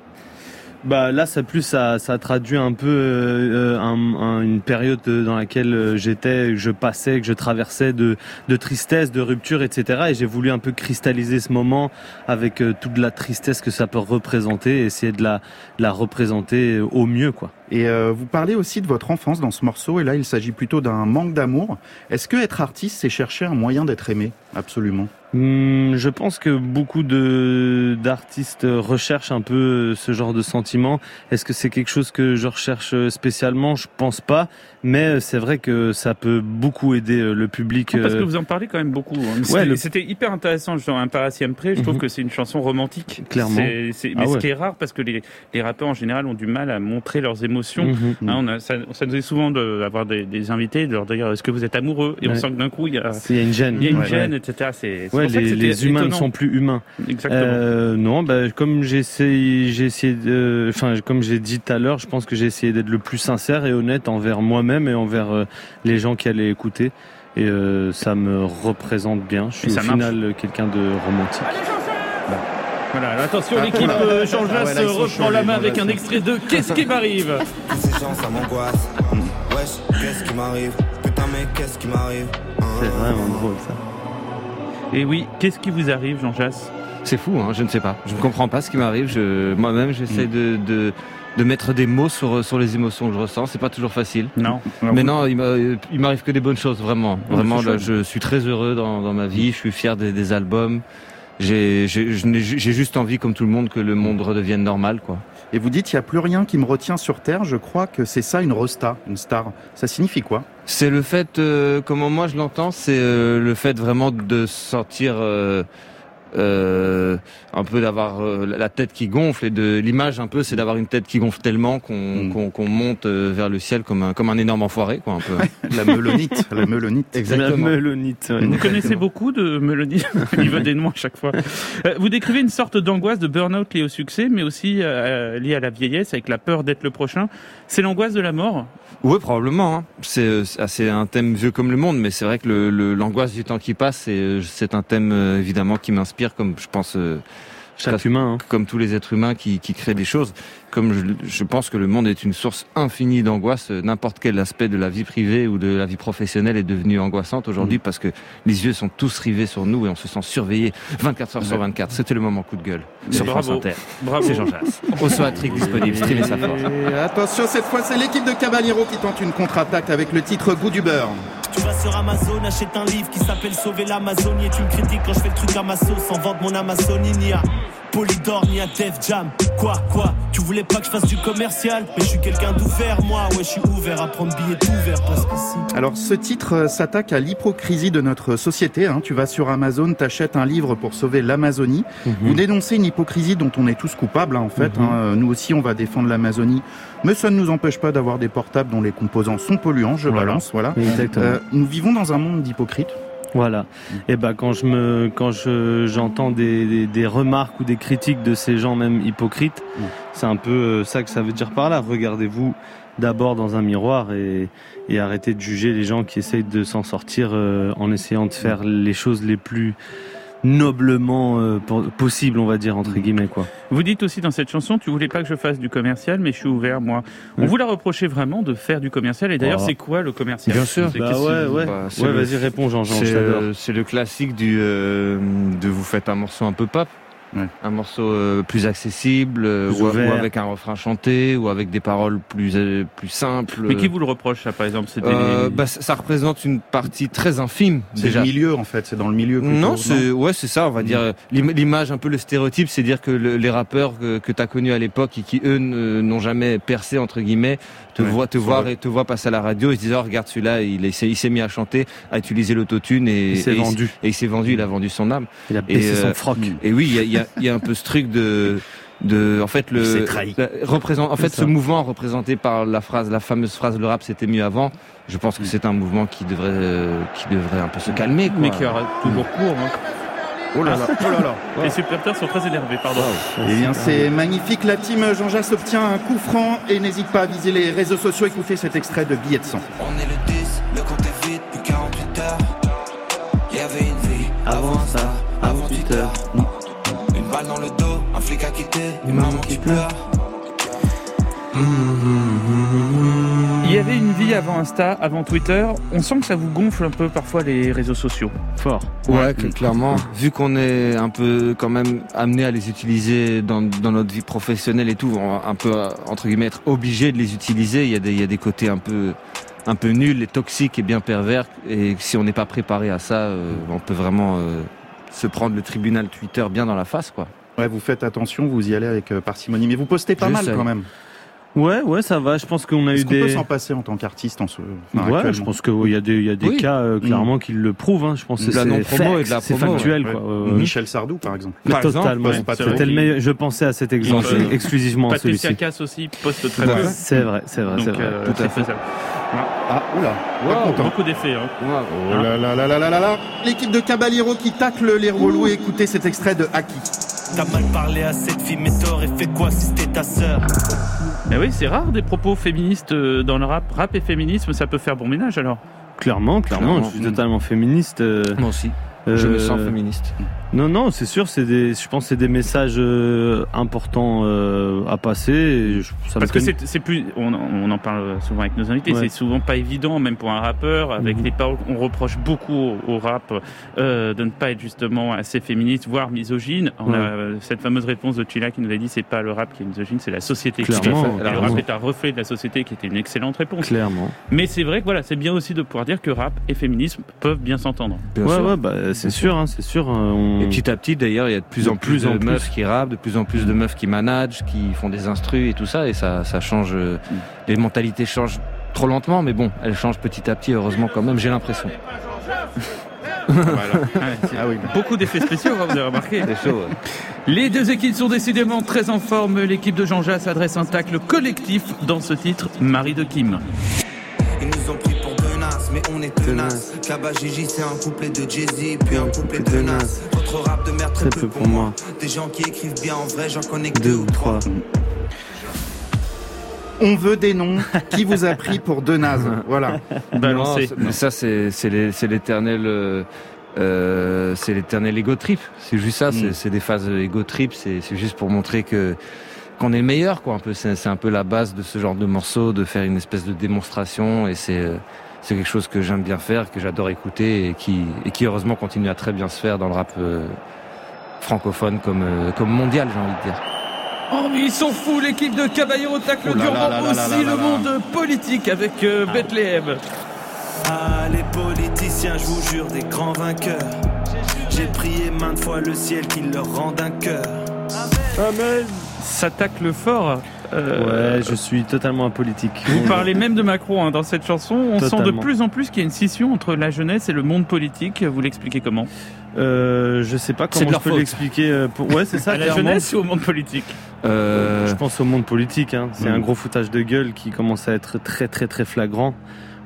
Bah là, ça plus ça, ça traduit un peu euh, un- un- une période euh, dans laquelle euh, j'étais, je passais, que je traversais de, de tristesse, de rupture, etc. Et j'ai voulu un peu cristalliser ce moment avec euh, toute la tristesse que ça peut représenter, essayer de la, de la représenter au mieux, quoi. Et euh, vous parlez aussi de votre enfance dans ce morceau, et là il s'agit plutôt d'un manque d'amour. Est-ce que être artiste, c'est chercher un moyen d'être aimé? Absolument. Hmm, je pense que beaucoup de d'artistes recherchent un peu euh, ce genre de sentiment. Est-ce que c'est quelque chose que je recherche euh, spécialement? Je pense pas, mais c'est vrai que ça peut beaucoup aider le public. Parce que vous en parlez quand même beaucoup. hein. Ouais, C'était- le- hyper intéressant, genre un Para Siempre. Je trouve Mhm. que c'est une chanson romantique. Clairement. Ah mais ce ouais. qui est rare parce que les, les rappeurs en général ont du mal à montrer leurs émotions émotions. Mhm. Hein, on a, ça, ça nous est souvent d'avoir des, des invités, de leur dire est-ce que vous êtes amoureux? Et on sent que d'un coup il y a, Il y a une gêne. il y a une Ouais. gêne, etc. C'est Ouais, les, humains ne sont plus humains. Exactement. Euh, non, bah, comme j'ai essayé, de, enfin, comme j'ai dit tout à l'heure, je pense que j'ai essayé d'être le plus sincère et honnête envers moi-même et envers euh, les gens qui allaient écouter. Et euh, ça me représente bien. Je suis au final quelqu'un de romantique. Voilà, attention, Ah, l'équipe euh, Jean Ah Jass ouais, sont reprend la main avec un extrait de Qu'est-ce qui m'arrive? Ces gens, ça m'angoisse. Wesh, qu'est-ce qui m'arrive? Putain, mais qu'est-ce qui m'arrive? C'est vraiment drôle ça. Et oui, qu'est-ce qui vous arrive, Jean Jass? C'est fou, hein, je ne sais pas. Je ne comprends pas ce qui m'arrive. Je, moi-même, j'essaie de, de, de mettre des mots sur, sur les émotions que je ressens. C'est pas toujours facile. Non. Mais non, il m'a- il m'arrive que des bonnes choses, vraiment. Vraiment, là, je suis très heureux dans, dans ma vie. Je suis fier des, des albums. J'ai, juste envie, comme tout le monde, que le monde redevienne normal, quoi. Et vous dites, il n'y a plus rien qui me retient sur Terre. Je crois que c'est ça une rosta, une star. Ça signifie quoi? C'est le fait, euh, comment moi je l'entends, c'est euh, le fait vraiment de sortir euh, euh, un peu d'avoir euh, la tête qui gonfle et de l'image un peu, c'est d'avoir une tête qui gonfle tellement qu'on qu'on qu'on monte euh, vers le ciel comme un comme un énorme enfoiré, quoi, un peu. La melonite, la melonite. Exactement. La melonite. Vous connaissez beaucoup de mélodies au niveau des noms à chaque fois. Vous décrivez une sorte d'angoisse de burn-out liée au succès, mais aussi euh, liée à la vieillesse, avec la peur d'être le prochain. C'est l'angoisse de la mort Oui, probablement. hein. C'est euh, c'est c'est un thème vieux comme le monde, mais c'est vrai que le- le- l'angoisse du temps qui passe, c'est euh, un thème euh, évidemment qui m'inspire, comme je pense Chaque humain. hein. comme tous les êtres humains qui, qui créent des choses. Comme je, je pense que le monde est une source infinie d'angoisse, euh, n'importe quel aspect de la vie privée ou de la vie professionnelle est devenu angoissante aujourd'hui parce que les yeux sont tous rivés sur nous et on se sent surveillé 24 heures sur 24. C'était le moment coup de gueule sur Bravo. France Inter. Bravo. C'est Jean Jass. Au Soatric disponible, streamez sa force. Attention, cette fois, c'est l'équipe de Caballero qui tente une contre-attaque avec le titre Goût du beurre. Sur Amazon, achète un livre qui s'appelle Sauver l'Amazonie et tu me critiques quand je fais le truc à ma sauce sans vendre mon Amazonie ni à Polydor ni à Def Jam. Quoi, quoi Tu voulais pas que je fasse du commercial? Mais je suis quelqu'un d'ouvert, moi. Ouais, je suis ouvert à prendre billet tout ouvert parce que si. Alors, ce titre euh, s'attaque à l'hypocrisie de notre société. hein. Tu vas sur Amazon, t'achètes un livre pour sauver l'Amazonie. Vous dénoncez une hypocrisie dont on est tous coupables, hein, en fait. Mhm. hein. Nous aussi, on va défendre l'Amazonie. Mais ça ne nous empêche pas d'avoir des portables dont les composants sont polluants, je Voilà. balance, voilà. Exactement. Euh, nous vivons dans un monde d'hypocrites. Voilà. Et ben quand je me quand je j'entends des, des, des remarques ou des critiques de ces gens même hypocrites, c'est un peu euh, ça que ça veut dire par là. Regardez-vous d'abord dans un miroir et, et arrêtez de juger les gens qui essayent de s'en sortir euh, en essayant de faire les choses les plus noblement euh, po- possibles, on va dire entre guillemets quoi. Vous dites aussi dans cette chanson, tu voulais pas que je fasse du commercial, mais je suis ouvert, moi. On Ouais. vous l'a reproché vraiment de faire du commercial. Et d'ailleurs, Oh. c'est quoi le commercial Bien sûr. C'est Bah ouais, ouais. Bah, Ouais, le- vas-y, réponds, Jean-Jean, C'est euh, c'est le classique du euh, de vous faites un morceau un peu Un morceau euh, plus accessible, euh, Plus ou, avec un refrain chanté, ou avec des paroles plus euh, plus simples. Mais qui vous le reproche, ça, par exemple? C'était Euh, les- bah, ça représente une partie très infime. C'est déjà. le milieu, en fait. C'est dans le milieu. plutôt, Non, c'est ouais, c'est ça. On va dire euh, l'im- l'image, un peu le stéréotype, c'est dire que le- les rappeurs que, que tu as connus à l'époque et qui eux n'ont jamais percé entre guillemets, te Ouais, voient te voir vrai. et te voient passer à la radio et se disent oh, regarde celui-là, il, est- il s'est il s'est mis à chanter, à utiliser l'autotune et Il s'est et vendu. et il s'est vendu, il a vendu son âme. Il a Et, baissé euh, son froc. Et oui, il y a, il y, a, il y a un peu ce truc de de en fait le Il s'est trahi. la- représente en fait ce mouvement représenté par la phrase la fameuse phrase le rap c'était mieux avant je pense que c'est un mouvement qui devrait euh, qui devrait un peu se calmer quoi. Mais qui aura toujours cours. hein. Oh là là, oh là là. Les supporters sont très énervés, pardon. Eh bien, c'est magnifique. La team Jean Jass obtient un coup franc et n'hésite pas à viser les réseaux sociaux. Écoutez cet extrait de Billet de sang. On est le 10, le compte est vide, plus 48 heures. Y avait une vie avant ça, avant Twitter. Une pleure. Il y avait une vie avant Insta, avant Twitter. On sent que ça vous gonfle un peu parfois les réseaux sociaux. Fort. Ouais, cl- clairement. Vu qu'on est un peu quand même amené à les utiliser dans, dans notre vie professionnelle et tout, on va un peu entre guillemets être obligé de les utiliser. Il y a des il y a des côtés un peu un peu nuls et toxiques et bien pervers. Et si on n'est pas préparé à ça, euh, on peut vraiment euh, se prendre le tribunal Twitter bien dans la face, quoi. Ouais, vous faites attention, vous y allez avec euh, parcimonie. Mais vous postez pas mal quand même. Ouais, ouais, ça va. Je pense qu'on a eu Est-ce qu'on peut des. s'en passer en tant qu'artiste en ce. enfin, Ouais, je pense qu'il y a des, il y a des Oui. cas euh, clairement qui le prouvent. Hein. Je pense que De la c'est non-promo et de la facts, c'est promo, factuel. ouais. Quoi. Ouais. Euh, Michel Sardou, par exemple. Par exemple, totalement. C'était le meilleur. Je pensais à cet exemple Euh, exclusivement Patricia. Cass aussi poste très Ouais. peu. C'est vrai, c'est vrai, c'est vrai. euh, Tout à fait. faisable. Ah, oula, Wow, beaucoup d'effets. Hein. Oh là là là là là là là L'équipe de Caballero qui tacle les relous. Écoutez cet extrait de Haki. T'as mal parlé à cette fille, mais t'aurais fait quoi si c'était ta sœur? Mais oui, c'est rare des propos féministes euh, dans le rap. Rap et féminisme, ça peut faire bon ménage alors. Clairement, clairement, Clairement. je suis totalement féministe. euh, Moi aussi. Je me sens féministe. Non, non, c'est sûr, c'est des, je pense, que c'est des messages euh, importants euh, à passer. et je- ça me Parce que c'est c'est plus, on, on en parle souvent avec nos invités, Ouais. c'est souvent pas évident, même pour un rappeur, avec Mhm. les paroles, on reproche beaucoup au, au rap euh, de ne pas être justement assez féministe, voire misogyne. On a Ouais. cette fameuse réponse de Chila qui nous a dit c'est pas le rap qui est misogyne, c'est la société qui Clairement, est. Et le clairement. rap est un reflet de la société qui était une excellente réponse. Clairement. Mais c'est vrai que voilà, c'est bien aussi de pouvoir dire que rap et féminisme peuvent bien s'entendre. Bien ouais, sûr. ouais, bah, c'est sûr, hein, c'est sûr. hein, on- Et petit à petit, d'ailleurs, il y a de plus De en plus, plus en de plus. meufs qui rappent, de plus en plus de meufs qui managent, qui font des instrus et tout ça, et ça, ça change. euh, Les mentalités changent trop lentement, mais bon, elles changent petit à petit, heureusement quand même, j'ai l'impression. Ah oui. Beaucoup d'effets spéciaux, hein, vous avez remarqué. C'est chaud. ouais. Les deux équipes sont décidément très en forme. L'équipe de Jean Jass adresse un tacle collectif dans ce titre, Marie de Kim. Mais on est tenaces. Kaba Gigi, c'est un couplet de Jay-Z, puis un couplet de Nas. Votre rap de merde, très, peu pour moi. Des gens qui écrivent bien en vrai, j'en connais que deux ou trois. On veut des noms. Qui vous a pris pour deux nazes Voilà. Mais ça, c'est c'est les- c'est l'éternel. euh, euh, c'est l'éternel ego trip. C'est juste ça. c'est- C'est des phases ego trip. C'est c'est juste pour montrer que qu'on est le meilleur, quoi. Un peu. C'est c'est un peu la base de ce genre de morceau, de faire une espèce de démonstration. Et c'est euh, c'est quelque chose que j'aime bien faire, que j'adore écouter et qui et qui heureusement continue à très bien se faire dans le rap euh, francophone comme euh, comme mondial, j'ai envie de dire. Oh, mais ils sont fous, l'équipe de Caballero tacle Oh là durement là là là aussi là là le là. monde politique avec euh, Bethléem. Ah, les politiciens, je vous jure, des grands vainqueurs. J'ai prié maintes fois le ciel qu'il leur rende un cœur. Amen. Ça tacle fort. Euh, Ouais, je suis totalement apolitique. Vous parlez même de Macron hein, dans cette chanson. On sent de plus en plus qu'il y a une scission entre la jeunesse et le monde politique. Vous l'expliquez comment Euh, je sais pas comment je peux l'expliquer. euh, pour- Ouais, c'est ça. À la clairement. jeunesse ou au monde politique Euh, Je pense au monde politique. Hein. C'est Mm. un gros foutage de gueule qui commence à être très très très flagrant.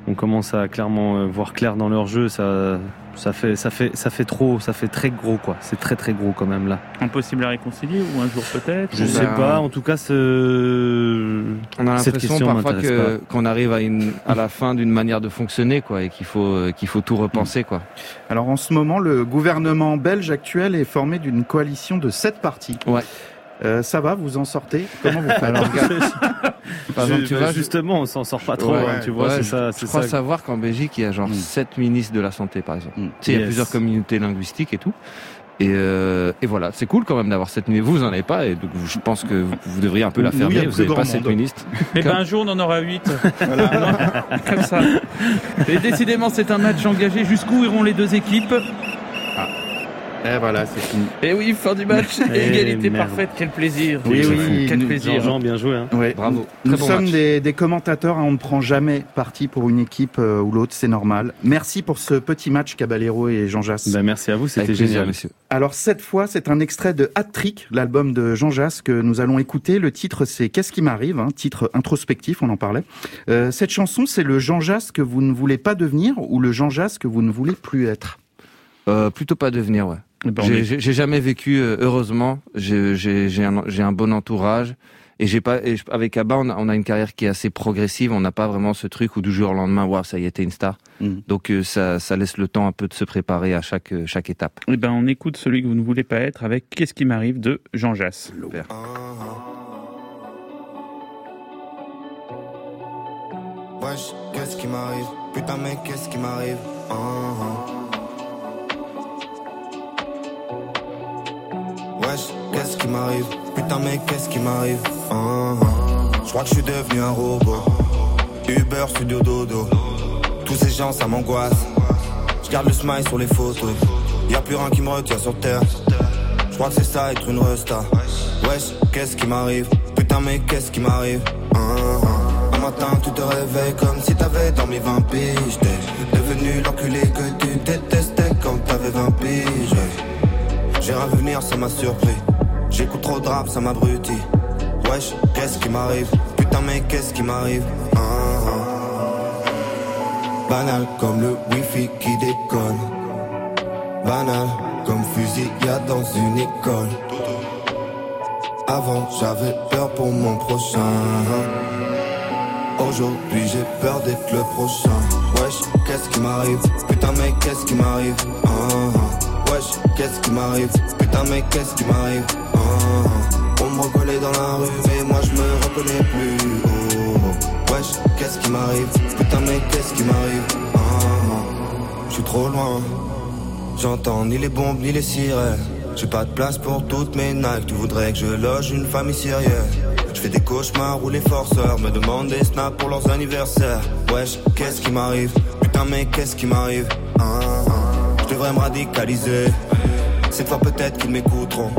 On commence à clairement voir clair dans leur jeu. Ça, ça fait, ça fait, ça fait trop, ça fait très gros quoi. C'est très très gros quand même là. Impossible à réconcilier ou un jour peut-être Je ou- sais pas. En tout cas, ce... On a l'impression parfois que qu'on arrive à une à la fin d'une manière de fonctionner quoi et qu'il faut euh, qu'il faut tout repenser quoi. Alors en ce moment, le gouvernement belge actuel est formé d'une coalition de sept partis. Ouais. Euh, ça va, vous en sortez? Comment vous faites? Alors, regarde. Par exemple, tu vois, justement, on s'en sort pas trop. Ouais, hein, tu vois, ouais, c'est je- ça. Je c'est crois ça. savoir qu'en Belgique, il y a genre sept ministres de la santé, par exemple. Tu sais, il y a plusieurs communautés linguistiques et tout. Et, euh, et voilà, c'est cool quand même d'avoir cette ministre. Vous, en avez pas, et donc je pense que vous, vous devriez un peu la fermer. a vous n'avez pas sept monde. ministres. Eh ben un jour on en aura 8. Comme ça. Et décidément c'est un match engagé. Jusqu'où iront les deux équipes? Et voilà, c'est fini. Et oui, fin du match. Eh, Égalité merde. parfaite. Quel plaisir. Oui, oui, Quel nous- plaisir. Jean, bien joué. Hein. Ouais. Bravo. Nous Très bon sommes match. des, des commentateurs, hein, on ne prend jamais parti pour une équipe euh, ou l'autre, c'est normal. Merci pour ce petit match Caballero et Jean Jass. Ben, merci à vous, c'était plaisir, génial. monsieur. Alors cette fois, c'est un extrait de Hat Trick, l'album de Jean Jass que nous allons écouter. Le titre, c'est Qu'est-ce qui m'arrive hein, Titre introspectif, on en parlait. Euh, cette chanson, c'est le Jean Jass que vous ne voulez pas devenir ou le Jean Jass que vous ne voulez plus être? Euh, plutôt pas devenir, ouais. Eh ben, J'ai- jamais vécu, euh, heureusement. J'ai un, bon entourage. Et j'ai pas, et avec Abba, on a, on a une carrière qui est assez progressive. On n'a pas vraiment ce truc où du jour au lendemain, waouh, ça y t'es une star. Mhm. Donc euh, ça, ça laisse le temps un peu de se préparer à chaque, euh, chaque étape. Eh ben on écoute celui que vous ne voulez pas être avec Qu'est-ce qui m'arrive de Jean Jass. Super. Wesh, qu'est-ce qui m'arrive? Putain mec, qu'est-ce qui m'arrive? Ah, ah. Wesh, qu'est-ce qui m'arrive? Putain mec, qu'est-ce qui m'arrive? Ah, ah. Je crois que je suis devenu un robot. Uber, studio dodo. Tous ces gens, ça m'angoisse. Je garde le smile sur les photos. Y a plus rien qui me retient sur terre. Je crois que c'est ça être une resta. Wesh, qu'est-ce qui m'arrive? Putain mais qu'est-ce qui m'arrive? Hein, hein. Un matin, tu te réveilles comme si t'avais dormi 20 piges. T'es devenu l'enculé que tu détestais quand t'avais 20 piges. J'ai vu venir, ça m'a surpris. J'écoute trop de rap, ça m'abrutit. Wesh, qu'est-ce qui m'arrive? Putain, mais qu'est-ce qui m'arrive? Hein, hein. Banal comme le wifi qui déconne. Banal comme fusillade dans une école. Avant j'avais peur pour mon prochain. Aujourd'hui j'ai peur d'être le prochain. Wesh, qu'est-ce qui m'arrive? Putain mais qu'est-ce qui m'arrive? Ah, ah. Wesh, qu'est-ce qui m'arrive? Putain mais qu'est-ce qui m'arrive? Ah, ah. On me reconnaît dans la rue mais moi je me reconnais plus. Oh. Wesh, qu'est-ce qui m'arrive? Putain mais qu'est-ce qui m'arrive? Ah, ah. Je suis trop loin. J'entends ni les bombes ni les sirènes. J'ai pas de place pour toutes mes Nike. Tu voudrais que je loge une famille syrienne. Je fais des cauchemars où les forceurs me demandent des snaps pour leurs anniversaires. Wesh, qu'est-ce qui m'arrive? Putain, mais qu'est-ce qui m'arrive? Ah, devrais me radicaliser. Cette fois peut-être qu'ils m'écouteront.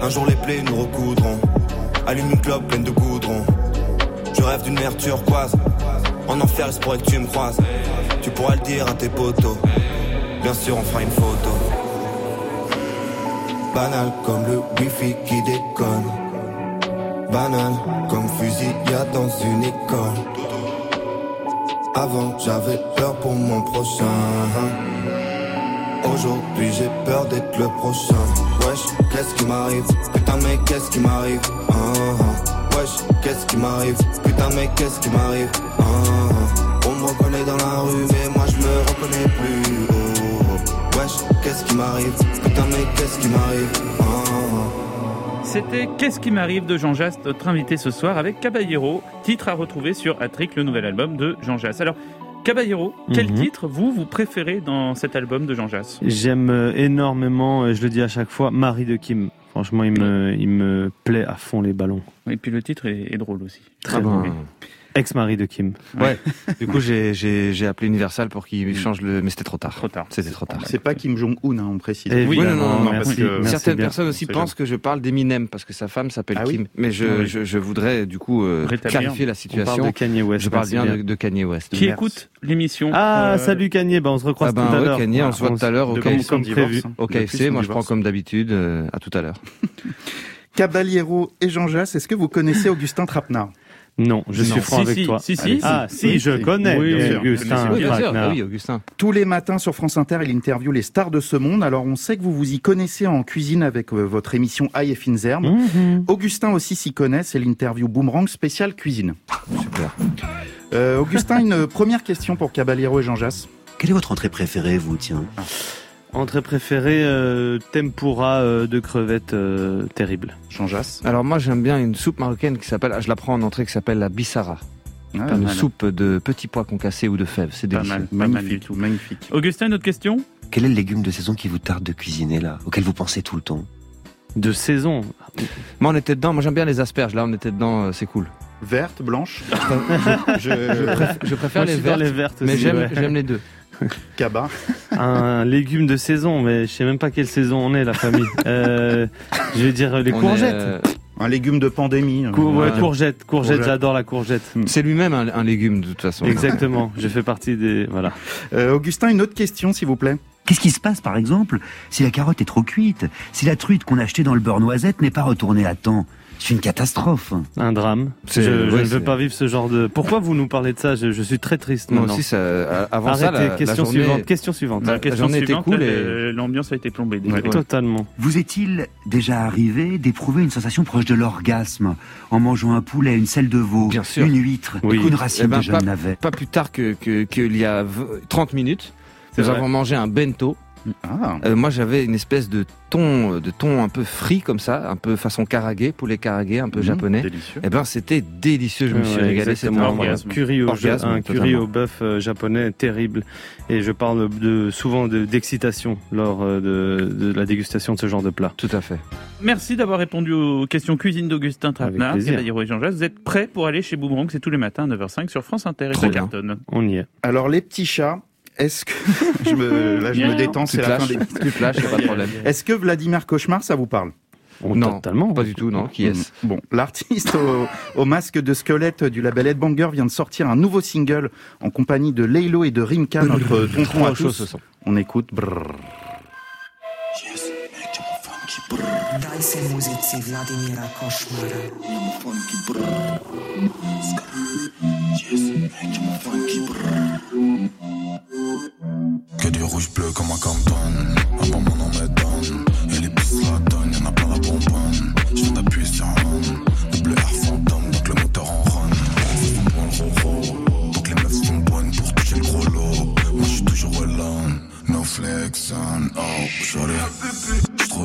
Un jour les plaies nous recoudront. Allume une clope pleine de goudron. Je rêve d'une mer turquoise. En enfer, il se que tu me croises. Tu pourras le dire à tes potos. Bien sûr, on fera une photo. Banal comme le wifi qui déconne. Banal comme fusillade dans une école. Avant, j'avais peur pour mon prochain. Aujourd'hui, j'ai peur d'être le prochain. Wesh, qu'est-ce qui m'arrive? Putain, mais qu'est-ce qui m'arrive? Ah, ah. Wesh, qu'est-ce qui m'arrive? Putain, mais qu'est-ce qui m'arrive? Ah. On me reconnaît dans la rue, mais moi je me reconnais plus. Oh. Wesh, qu'est-ce qui m'arrive? Putain, mais qu'est-ce qui m'arrive? C'était Qu'est-ce qui m'arrive de Jean Jass, notre invité ce soir avec Caballero, titre à retrouver sur Attrick, le nouvel album de Jean Jass. Alors, Caballero, quel Mhm. titre vous, vous préférez dans cet album de Jean Jass? J'aime euh, énormément, euh, je le dis à chaque fois, Marie de Kim. Franchement, il me, il me plaît à fond les ballons. Et puis le titre est, est drôle aussi. Très Ah bon. Ex-mari de Kim. Ouais. du coup, j'ai- appelé Universal pour qu'il change le. Mais c'était trop tard. Trop tard. C'était trop tard. C'est pas Kim Jong-un, hein, on précise. Oui, non, non, non, non, merci, parce que merci certaines bien. personnes aussi pensent que je parle d'Eminem parce que sa femme s'appelle Ah oui Kim. Mais je, oui. je, je voudrais du coup euh, clarifier la On situation. parle de Kanye West. je parle bien, bien. De, de Kanye West. Qui Merci. écoute l'émission Ah, euh, salut Kanye, ben, on se recroise Ah ben tout à ouais, l'heure. Kanye, on se voit tout à l'heure au comme, KFC. comme divorce, prévu. hein. Au KFC, moi je prends comme d'habitude. euh, à tout à l'heure. Caballero et Jean Jass, est-ce que vous connaissez Augustin Trapenard Non, je Non. suis franc Si, avec si, toi. si, si. Ah, si, Oui, je si. connais Oui, bien sûr. Augustin Oui, bien sûr. Ah oui, Augustin. Tous les matins sur France Inter, il interviewe les stars de ce monde. Alors on sait que vous vous y connaissez en cuisine avec euh, votre émission Aïe et. Mhm. Augustin aussi s'y connaît, c'est l'interview Boomerang spécial cuisine. Super. Euh, Augustin, une première question pour Caballero et Jean Jass. Quelle est votre entrée préférée, vous, tiens? Entrée préférée, euh, tempura euh, de crevettes euh, terrible. Jass. Alors moi j'aime bien une soupe marocaine qui s'appelle, ah, je la prends en entrée qui s'appelle la bissara. Ah, une mal. soupe de petits pois concassés ou de fèves, c'est Pas délicieux. mal, pas mal du magnifique, tout. magnifique. Augustin, une autre question? Quel est le légume de saison qui vous tarde de cuisiner, là Auquel vous pensez tout le temps? De saison. Moi on était dedans, moi j'aime bien les asperges, là on était dedans, euh, c'est cool. Verte, blanche. Je, je préfère, je préfère Moi, les vertes, les vertes mais aussi, j'aime ouais. j'aime les deux. Cabas. Un légume de saison, mais je sais même pas quelle saison on est, la famille. Euh, je vais dire les On est, courgettes. euh, Un légume de pandémie. Cour- ouais, voilà. courgettes, courgettes, Courgettes. j'adore la courgette. c'est lui-même un, un légume de toute façon. Exactement, je fais partie des... Voilà. Euh, Augustin, une autre question, s'il vous plaît. Qu'est-ce qui se passe, par exemple, si la carotte est trop cuite Si la truite qu'on a achetée dans le beurre noisette n'est pas retournée à temps? C'est une catastrophe. Un drame. Je, C'est- je ouais, ne veux pas vivre ce genre de... Pourquoi vous nous parlez de ça? Je, je suis très triste Moi aussi, ça, euh, avant Arrêtez, ça, la, la question journée, suivante. Question suivante. La question journée était suivante, cool et- l'ambiance a été plombée. Ouais. Totalement. Vous est-il déjà arrivé d'éprouver une sensation proche de l'orgasme en mangeant un poulet, une selle de veau, Bien sûr. une huître, Oui. une racine Eh ben, de jeune navet Pas plus tard que que- qu'il y a v- 30 minutes, nous vrai. avons mangé un bento. Ah, Euh, moi, j'avais une espèce de thon, euh, de thon un peu frit comme ça, un peu façon karage, poulet karage, un peu Mhm, japonais. délicieux. Eh ben, c'était délicieux. Je me suis ouais, régalé. C'était orgasme. Un curry au, Orgasme, un curry au bœuf euh, japonais terrible. Et je parle de, souvent de- d'excitation lors de, de la dégustation de ce genre de plat. Tout à fait. Merci d'avoir répondu aux questions cuisine d'Augustin Trapenard, et Jean. Vous êtes prêts pour aller chez Boomerang? C'est tous les matins à 9h05 sur France Inter et. On y est. Alors, les petits chats, est-ce que. je me, là, je me détends, c'est la fin des. tu te lâches, pas de problème. Est-ce que Vladimir Cauchemar, ça vous parle? Non, totalement. pas du tout, non. Qui est-ce? Mm. Bon, l'artiste au, au masque de squelette du label Headbanger vient de sortir un nouveau single en compagnie de Laylo et de Rimka, notre tonton à tous. On écoute. brrr. Daj se muzici Vladimira Košmara. Que du rouge bleu comme un Compton Avant mon nom me donne. Et les pistes la donnent, y'en a plein la bonbonne. Je viens d'appuyer sur un on Double R fantôme, donc le moteur en run C'est ton point le roro. Donc les meufs sont bonnes pour toucher le gros lot. Moi je suis toujours alone. No flex on, oh shorty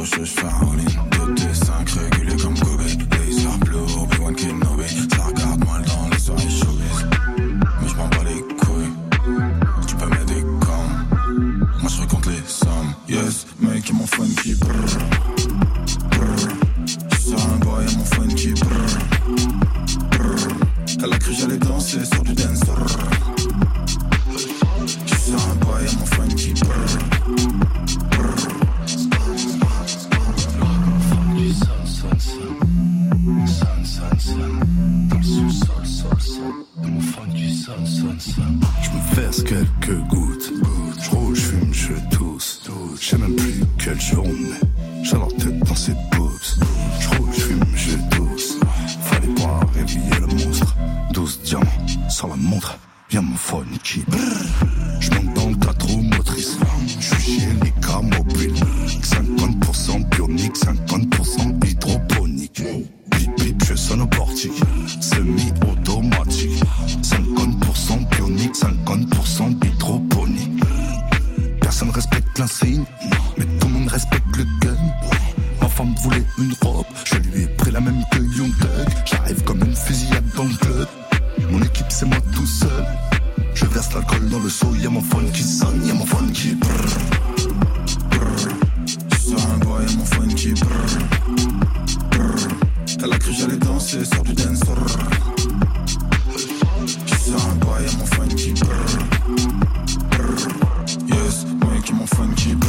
Chaud, j'fais un all-in 2T5 régulé comme Kobe. Laser bleu, Obi-Wan Kenobi. Ça regarde mal dans mec et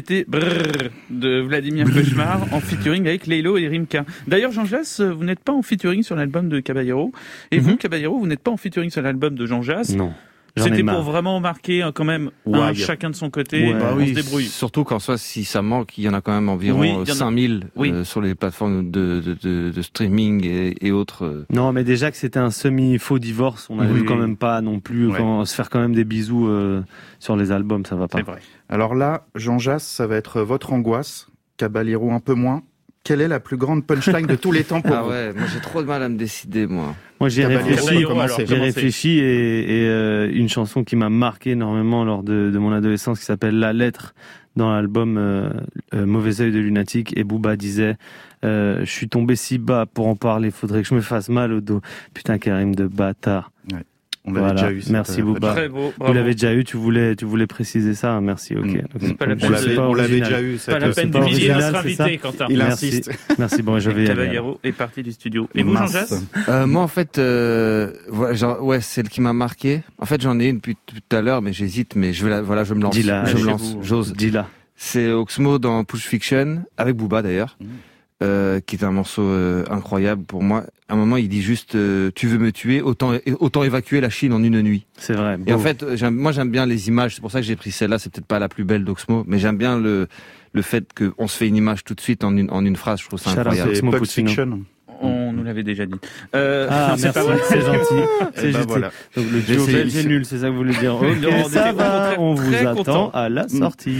C'était Brrr de Vladimir Cauchemar en featuring avec Leilo et Rimka. D'ailleurs, Jean Jass, vous n'êtes pas en featuring sur l'album de Caballero. Et vous, Caballero, vous n'êtes pas en featuring sur l'album de Jean Jass. Mhm. Non. C'était pour vraiment marquer euh, quand même Ouais, un, y a- chacun de son côté. Bah on oui, se débrouille. Surtout qu'en soi, si ça manque, il y en a quand même environ Oui, euh, il y en a- 5000 Oui. euh, sur les plateformes de, de, de, de streaming et, et autres. euh. Non, mais déjà que c'était un semi-faux divorce, on n'avait Oui. quand même pas non plus Ouais. quand- se faire quand même des bisous euh, sur les albums, ça va pas. Alors là, Jean Jass, ça va être votre angoisse. Caballero un peu moins. Quelle est la plus grande punchline de tous les temps pour Ah vous ouais, moi j'ai trop de mal à me décider, moi. Moi, j'ai Caballero, réfléchi, commencez. j'ai réfléchi et, et, euh, une chanson qui m'a marqué énormément lors de, de mon adolescence qui s'appelle La Lettre dans l'album euh, euh, Mauvais œil de lunatique et Booba disait euh, je suis tombé si bas pour en parler, faudrait que je me fasse mal au dos. Putain, Karim de bâtard. On l'avait déjà eu, cette, Merci euh, Booba. Très beau, Vous l'avez déjà eu, tu voulais, tu voulais préciser ça, merci, ok. Mm. Donc, C'est pas la peine on l'avait déjà eu, Pas la c'est peine pas d'humilier original, notre invité, Quentin. Il Merci. insiste. Merci, bon, je vais y aller. Caballero est parti du studio. Et vous, Jean Euh, moi, en fait, euh, ouais, celle qui m'a marqué. En fait, j'en ai une depuis tout à l'heure, mais j'hésite. Mais je vais la, voilà, je me lance. Dis-la, je me lance. J'ose. Dis-la. C'est Oxmo dans Push Fiction avec Booba d'ailleurs, euh, qui est un morceau euh, incroyable pour moi. À un moment, il dit juste euh, "Tu veux me tuer Autant autant évacuer la Chine en une nuit." C'est vrai. Et en fait, j'aime- moi j'aime bien les images. C'est pour ça que j'ai pris celle-là. C'est peut-être pas la plus belle d'Oxmo, mais j'aime bien le le fait qu'on se fait une image tout de suite en une en une phrase. Je trouve ça incroyable. Oxmo Pulp. Fiction. On nous l'avait déjà dit. Euh, Ah, c'est merci, pas vrai. c'est gentil. C'est ben gentil. voilà. Donc le duo J'essaie- belge est nul, c'est ça que vous voulez dire. Ça va, on vous attend à la sortie.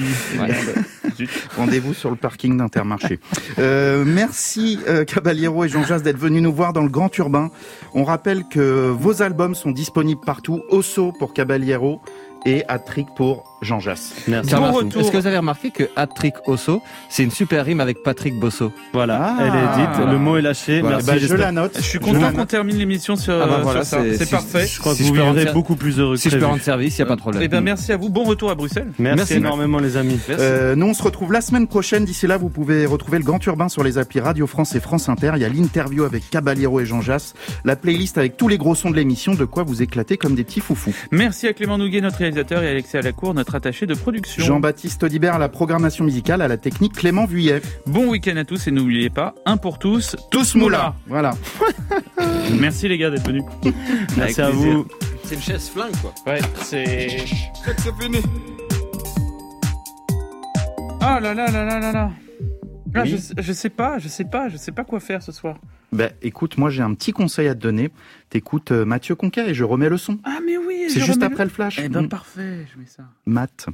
Rendez-vous sur le parking d'Intermarché. Euh, merci euh, Caballero et Jean Jass d'être venus nous voir dans le Grand Urbain. On rappelle que vos albums sont disponibles partout. Osso pour Caballero et Attrick pour Jean Jass. Merci. Bon retour. Est-ce que vous avez remarqué que Patrick Osso, c'est une super rime avec Patrick Bosso Voilà, Ah. elle est dite, le mot est lâché. Voilà. Merci. Bah, je la note. Je suis content qu'on termine l'émission sur, Ah bah sur voilà, ça. c'est- si- parfait. Je crois que vous vivrez rendre- beaucoup plus heureux que Si je peux rendre service, il n'y a pas de problème. Eh ben, merci à vous. Bon retour à Bruxelles. Merci, Merci. énormément les amis. Euh, nous, on se retrouve la semaine prochaine. D'ici là, vous pouvez retrouver le Grand Urbain sur les applis Radio France et France Inter. Il y a l'interview avec Caballero et Jean Jass, la playlist avec tous les gros sons de l'émission, de quoi vous éclater comme des petits foufous. Merci à Clément Nouguet, notre réalisateur, et à Alexis Alacour, notre attaché de production. Jean-Baptiste Audibert à la programmation musicale, à la technique Clément Vuillet. Bon week-end à tous et n'oubliez pas, un pour tous, tous Moula. moula. Voilà. Merci les gars d'être venus. Merci Avec à plaisir. vous. C'est une chaise flingue, quoi. Ouais, c'est. C'est fini. Ah là là là là là là. Ah, je, sais- je sais pas, je sais pas, je sais pas quoi faire ce soir. Ben, écoute, moi j'ai un petit conseil à te donner. T'écoutes euh, Mathieu Conquet et je remets le son. Ah mais oui, C'est juste après le flash. Eh ben Mm. parfait, je mets ça. Matt.